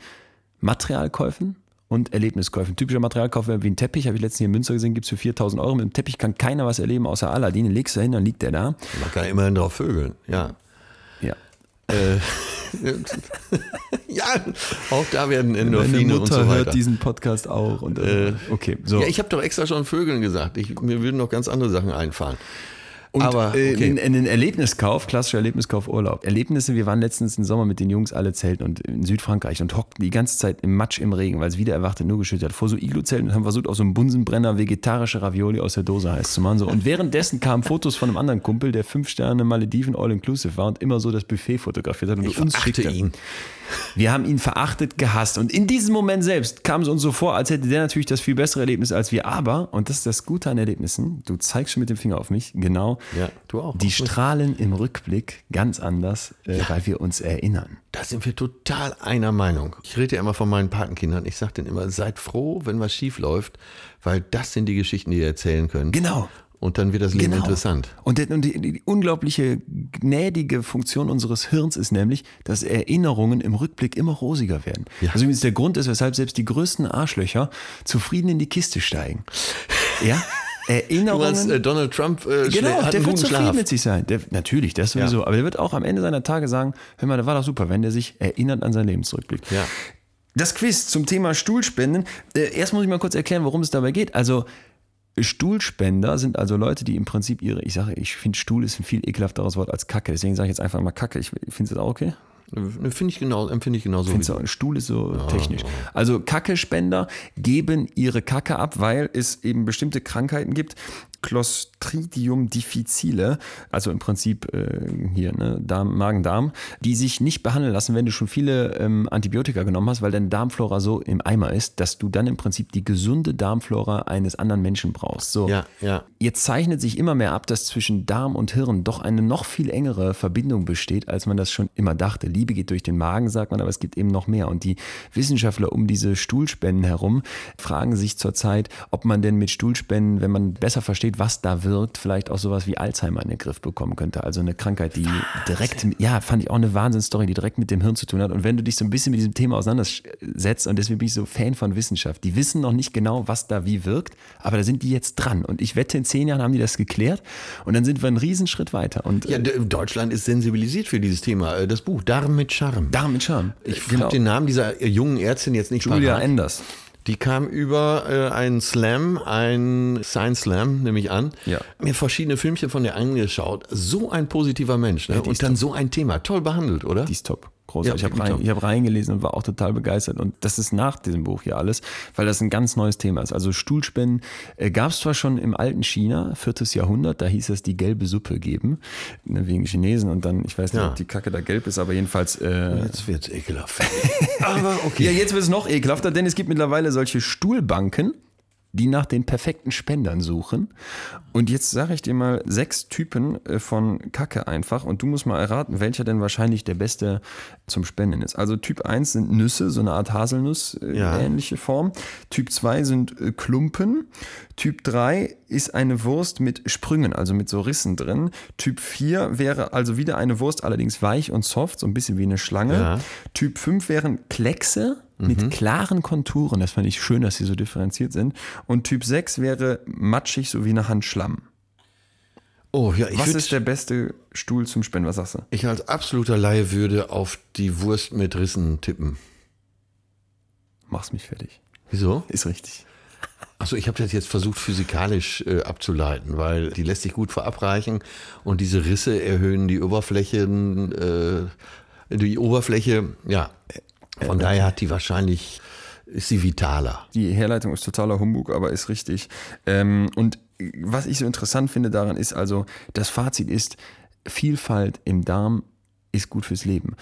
Materialkäufen und Erlebniskäufen. Typischer Materialkauf wäre wie ein Teppich, habe ich letztens hier in Münster gesehen, gibt es für 4000 Euro. Mit dem Teppich kann keiner was erleben außer Aladdin. Den legst du hin, dann liegt der da. Man kann immerhin drauf vögeln. Ja. Ja. Äh, <laughs> ja, auch da werden Endorphine und so weiter. diesen Podcast auch. Und, äh, okay, so. Ja, ich habe doch extra schon Vögeln gesagt. Ich, mir würden noch ganz andere Sachen einfallen. Und Aber, äh, okay. in, in Erlebniskauf, klassischer Erlebniskauf Urlaub. Erlebnisse, wir waren letztens im Sommer mit den Jungs alle zelten und in Südfrankreich und hockten die ganze Zeit im Matsch im Regen, weil es wieder erwartet nur geschüttet hat, vor so Iglu-Zelten und haben versucht, aus so einem Bunsenbrenner vegetarische Ravioli aus der Dose heiß zu machen. So. Und währenddessen kamen Fotos von einem anderen Kumpel, der fünf Sterne Malediven All-Inclusive war und immer so das Buffet fotografiert hat und Ich uns schickte. ihn. Wir haben ihn verachtet, gehasst. Und in diesem Moment selbst kam es uns so vor, als hätte der natürlich das viel bessere Erlebnis als wir. Aber, und das ist das Gute an Erlebnissen, du zeigst schon mit dem Finger auf mich, genau. Ja, du auch. Die strahlen im Rückblick ganz anders, äh, weil wir uns erinnern. Da sind wir total einer Meinung. Ich rede ja immer von meinen Patenkindern. Ich sage denen immer, seid froh, wenn was schief läuft, weil das sind die Geschichten, die ihr erzählen könnt. Genau. Und dann wird das Leben Genau. interessant. Und, der- und die, die unglaubliche gnädige Funktion unseres Hirns ist nämlich, dass Erinnerungen im Rückblick immer rosiger werden. Ja. Also übrigens der Grund ist, weshalb selbst die größten Arschlöcher zufrieden in die Kiste steigen. <laughs> Ja? Du Erinnerungen. meinst, äh, Donald Trump äh, Genau, der wird zufrieden Schlaf. mit sich sein. Der, natürlich, das sowieso. Ja. Aber der wird auch am Ende seiner Tage sagen, hör mal, das war doch super, wenn der sich erinnert an seinen Lebensrückblick. Ja. Das Quiz zum Thema Stuhlspenden. Äh, erst muss ich mal kurz erklären, worum es dabei geht. Also Stuhlspender sind also Leute, die im Prinzip ihre, ich sage, ich finde Stuhl ist ein viel ekelhafteres Wort als Kacke, deswegen sage ich jetzt einfach mal Kacke. Ich finde es auch okay. Finde ich genau, empfinde ich genauso. Findest du, ein Stuhl ist so technisch. Also Kackespender geben ihre Kacke ab, weil es eben bestimmte Krankheiten gibt. Clostridium difficile, also im Prinzip äh, hier ne, Darm, Magen-Darm, die sich nicht behandeln lassen, wenn du schon viele ähm, Antibiotika genommen hast, weil deine Darmflora so im Eimer ist, dass du dann im Prinzip die gesunde Darmflora eines anderen Menschen brauchst. So. Ja, ja. Jetzt zeichnet sich immer mehr ab, dass zwischen Darm und Hirn doch eine noch viel engere Verbindung besteht, als man das schon immer dachte. Liebe geht durch den Magen, sagt man, aber es gibt eben noch mehr. Und die Wissenschaftler um diese Stuhlspenden herum fragen sich zurzeit, ob man denn mit Stuhlspenden, wenn man besser versteht, was da wirkt, vielleicht auch sowas wie Alzheimer in den Griff bekommen könnte. Also eine Krankheit, die direkt, ja, fand ich auch eine Wahnsinnsstory, die direkt mit dem Hirn zu tun hat. Und wenn du dich so ein bisschen mit diesem Thema auseinandersetzt, und deswegen bin ich so Fan von Wissenschaft, die wissen noch nicht genau, was da wie wirkt, aber da sind die jetzt dran. Und ich wette, in zehn Jahren haben die das geklärt und dann sind wir einen Riesenschritt weiter. Und Ja, äh, Deutschland ist sensibilisiert für dieses Thema. Äh, Das Buch Darm mit Charme. Darm mit Charme. Ich Genau. habe den Namen dieser äh, jungen Ärztin jetzt nicht Julia parat. Enders. Die kam über äh, einen Slam, einen Science Slam, nehme ich an. Ja. Mir verschiedene Filmchen von der angeschaut. So ein positiver Mensch. Ne? ist Und dann so ein Thema. Toll behandelt, oder? Die ist top. Groß. Ja, ich habe rein, ich hab reingelesen und war auch total begeistert. Und das ist nach diesem Buch hier alles, weil das ein ganz neues Thema ist. Also Stuhlspenden äh, gab es zwar schon im alten China, viertes Jahrhundert, da hieß es die gelbe Suppe geben, ne, wegen Chinesen und dann, ich weiß nicht, Ja. ob die Kacke da gelb ist, aber jedenfalls. Äh, Jetzt wird's ekelhaft. <laughs> Aber okay. ja, jetzt wird es noch ekelhafter, denn es gibt mittlerweile solche Stuhlbanken, die nach den perfekten Spendern suchen. Und jetzt sage ich dir mal sechs Typen äh, von Kacke einfach und du musst mal erraten, welcher denn wahrscheinlich der beste zum Spenden ist. Also Typ 1 sind Nüsse, so eine Art Haselnuss, äh, Ja. ähnliche Form. Typ 2 sind äh, Klumpen. Typ 3 ist eine Wurst mit Sprüngen, also mit so Rissen drin. Typ 4 wäre also wieder eine Wurst, allerdings weich und soft, so ein bisschen wie eine Schlange. Ja. Typ 5 wären Kleckse mit klaren Konturen. Das fand ich schön, dass sie so differenziert sind. Und Typ 6 wäre matschig, so wie eine Hand Schlamm. Oh ja, ich, Was würd, ist der beste Stuhl zum Spenden? Was sagst du? ich als absoluter Laie würde auf die Wurst mit Rissen tippen. Mach's mich fertig. Wieso? Ist richtig. Also ich habe das jetzt versucht physikalisch äh, abzuleiten, weil die lässt sich gut verabreichen und diese Risse erhöhen die Oberflächen, äh, die Oberfläche, ja. Von daher hat die wahrscheinlich, ist sie vitaler. Die Herleitung ist totaler Humbug, aber ist richtig. Ähm, und was ich so interessant finde daran ist also, das Fazit ist, Vielfalt im Darm ist gut fürs Leben.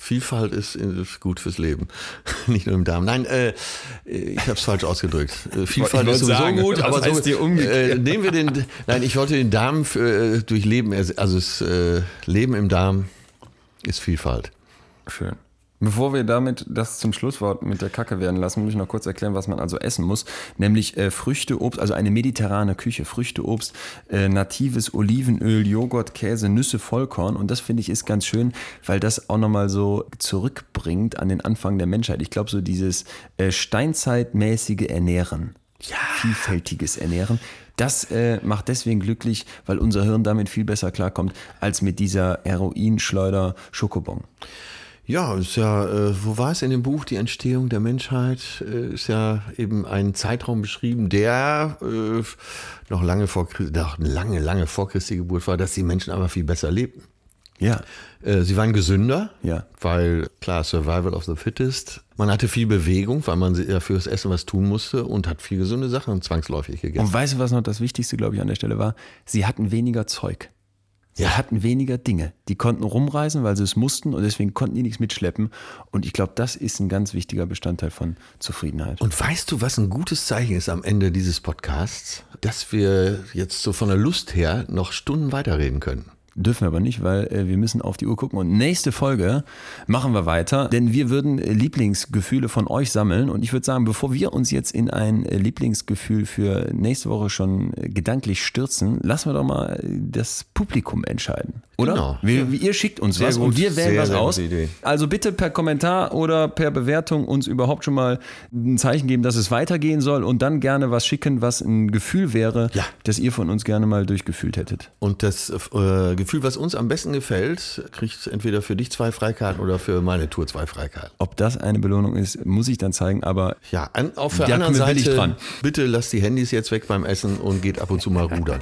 Vielfalt ist, ist gut fürs Leben, <laughs> nicht nur im Darm. Nein, äh, ich habe es falsch ausgedrückt. Äh, Vielfalt ist sowieso sagen, gut, aber so, umgekehrt? äh, nehmen wir den. Nein, ich wollte den Darm für, äh, durch Leben, also das äh, Leben im Darm ist Vielfalt. Schön. Bevor wir damit das zum Schlusswort mit der Kacke werden lassen, muss ich noch kurz erklären, was man also essen muss. Nämlich äh, Früchte, Obst, also eine mediterrane Küche. Früchte, Obst, äh, natives Olivenöl, Joghurt, Käse, Nüsse, Vollkorn. Und das finde ich ist ganz schön, weil das auch nochmal so zurückbringt an den Anfang der Menschheit. Ich glaube, so dieses äh, steinzeitmäßige Ernähren. Vielfältiges Ernähren. Das äh, macht deswegen glücklich, weil unser Hirn damit viel besser klarkommt, als mit dieser Heroinschleuder Schokobon. Ja, ist ja, äh, wo war es in dem Buch? Die Entstehung der Menschheit äh, ist ja eben ein Zeitraum beschrieben, der äh, noch lange vor Christi, noch lange, lange vor Christi Geburt war, dass die Menschen aber viel besser lebten. Ja. Äh, sie waren gesünder, Ja. weil klar, Survival of the Fittest. Man hatte viel Bewegung, weil man ja fürs Essen was tun musste und hat viel gesunde Sachen zwangsläufig gegessen. Und weißt du, was noch das Wichtigste, glaube ich, an der Stelle war? Sie hatten weniger Zeug. Sie hatten weniger Dinge. Die konnten rumreisen, weil sie es mussten und deswegen konnten die nichts mitschleppen. Und ich glaube, das ist ein ganz wichtiger Bestandteil von Zufriedenheit. Und weißt du, was ein gutes Zeichen ist am Ende dieses Podcasts? Dass wir jetzt so von der Lust her noch Stunden weiterreden können. Dürfen wir aber nicht, weil äh, wir müssen auf die Uhr gucken. Und nächste Folge machen wir weiter, denn wir würden äh, Lieblingsgefühle von euch sammeln. Und ich würde sagen, bevor wir uns jetzt in ein äh, Lieblingsgefühl für nächste Woche schon gedanklich stürzen, lassen wir doch mal das Publikum entscheiden. Oder? Genau. Wir, ihr schickt uns Sehr was gut, und wir wählen sehr, was aus. Also bitte per Kommentar oder per Bewertung uns überhaupt schon mal ein Zeichen geben, dass es weitergehen soll und dann gerne was schicken, was ein Gefühl wäre, Ja. das ihr von uns gerne mal durchgefühlt hättet. Und das äh, Gefühl, was uns am besten gefällt, kriegt entweder für dich zwei Freikarten oder für meine Tour zwei Freikarten. Ob das eine Belohnung ist, muss ich dann zeigen, aber Ja, an, auf der anderen Seite, dran. bitte lasst die Handys jetzt weg beim Essen und geht ab und zu mal rudern.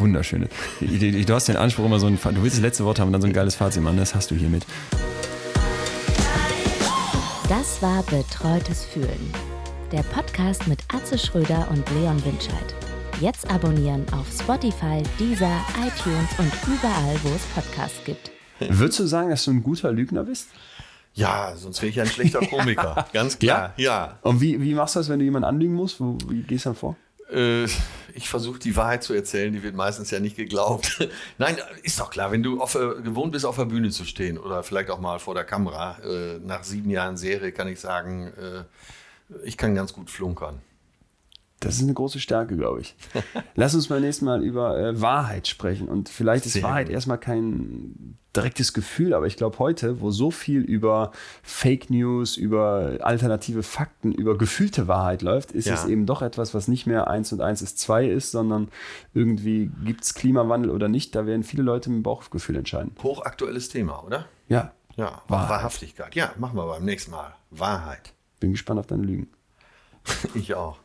Wunderschön. Du hast den Anspruch immer so ein, du willst das letzte Wort haben und dann so ein geiles Fazit machen, das hast du hiermit. Das war Betreutes Fühlen. Der Podcast mit Atze Schröder und Leon Winscheid. Jetzt abonnieren auf Spotify, Deezer, iTunes und überall, wo es Podcasts gibt. Würdest du sagen, dass du ein guter Lügner bist? Ja, sonst wäre ich ein schlechter Komiker. <laughs> Ganz klar. Ja. Und wie, wie machst du das, wenn du jemanden anlügen musst? Wie gehst du dann vor? Äh, ich versuche die Wahrheit zu erzählen, die wird meistens ja nicht geglaubt. <laughs> Nein, ist doch klar, wenn du auf, äh, gewohnt bist, auf der Bühne zu stehen oder vielleicht auch mal vor der Kamera, äh, nach sieben Jahren Serie kann ich sagen, äh, ich kann ganz gut flunkern. Das ist eine große Stärke, glaube ich. <laughs> Lass uns beim nächsten Mal über äh, Wahrheit sprechen. Und vielleicht ist Sehr Wahrheit gut. erstmal kein direktes Gefühl, aber ich glaube heute, wo so viel über Fake News, über alternative Fakten, über gefühlte Wahrheit läuft, ist Ja. es eben doch etwas, was nicht mehr eins und eins ist zwei ist, sondern irgendwie gibt es Klimawandel oder nicht. Da werden viele Leute mit dem Bauchgefühl entscheiden. Hochaktuelles Thema, oder? Ja, Ja, Wahrheit. Wahrhaftigkeit. Ja, machen wir beim nächsten Mal. Wahrheit. bin gespannt auf deine Lügen. <laughs> Ich auch.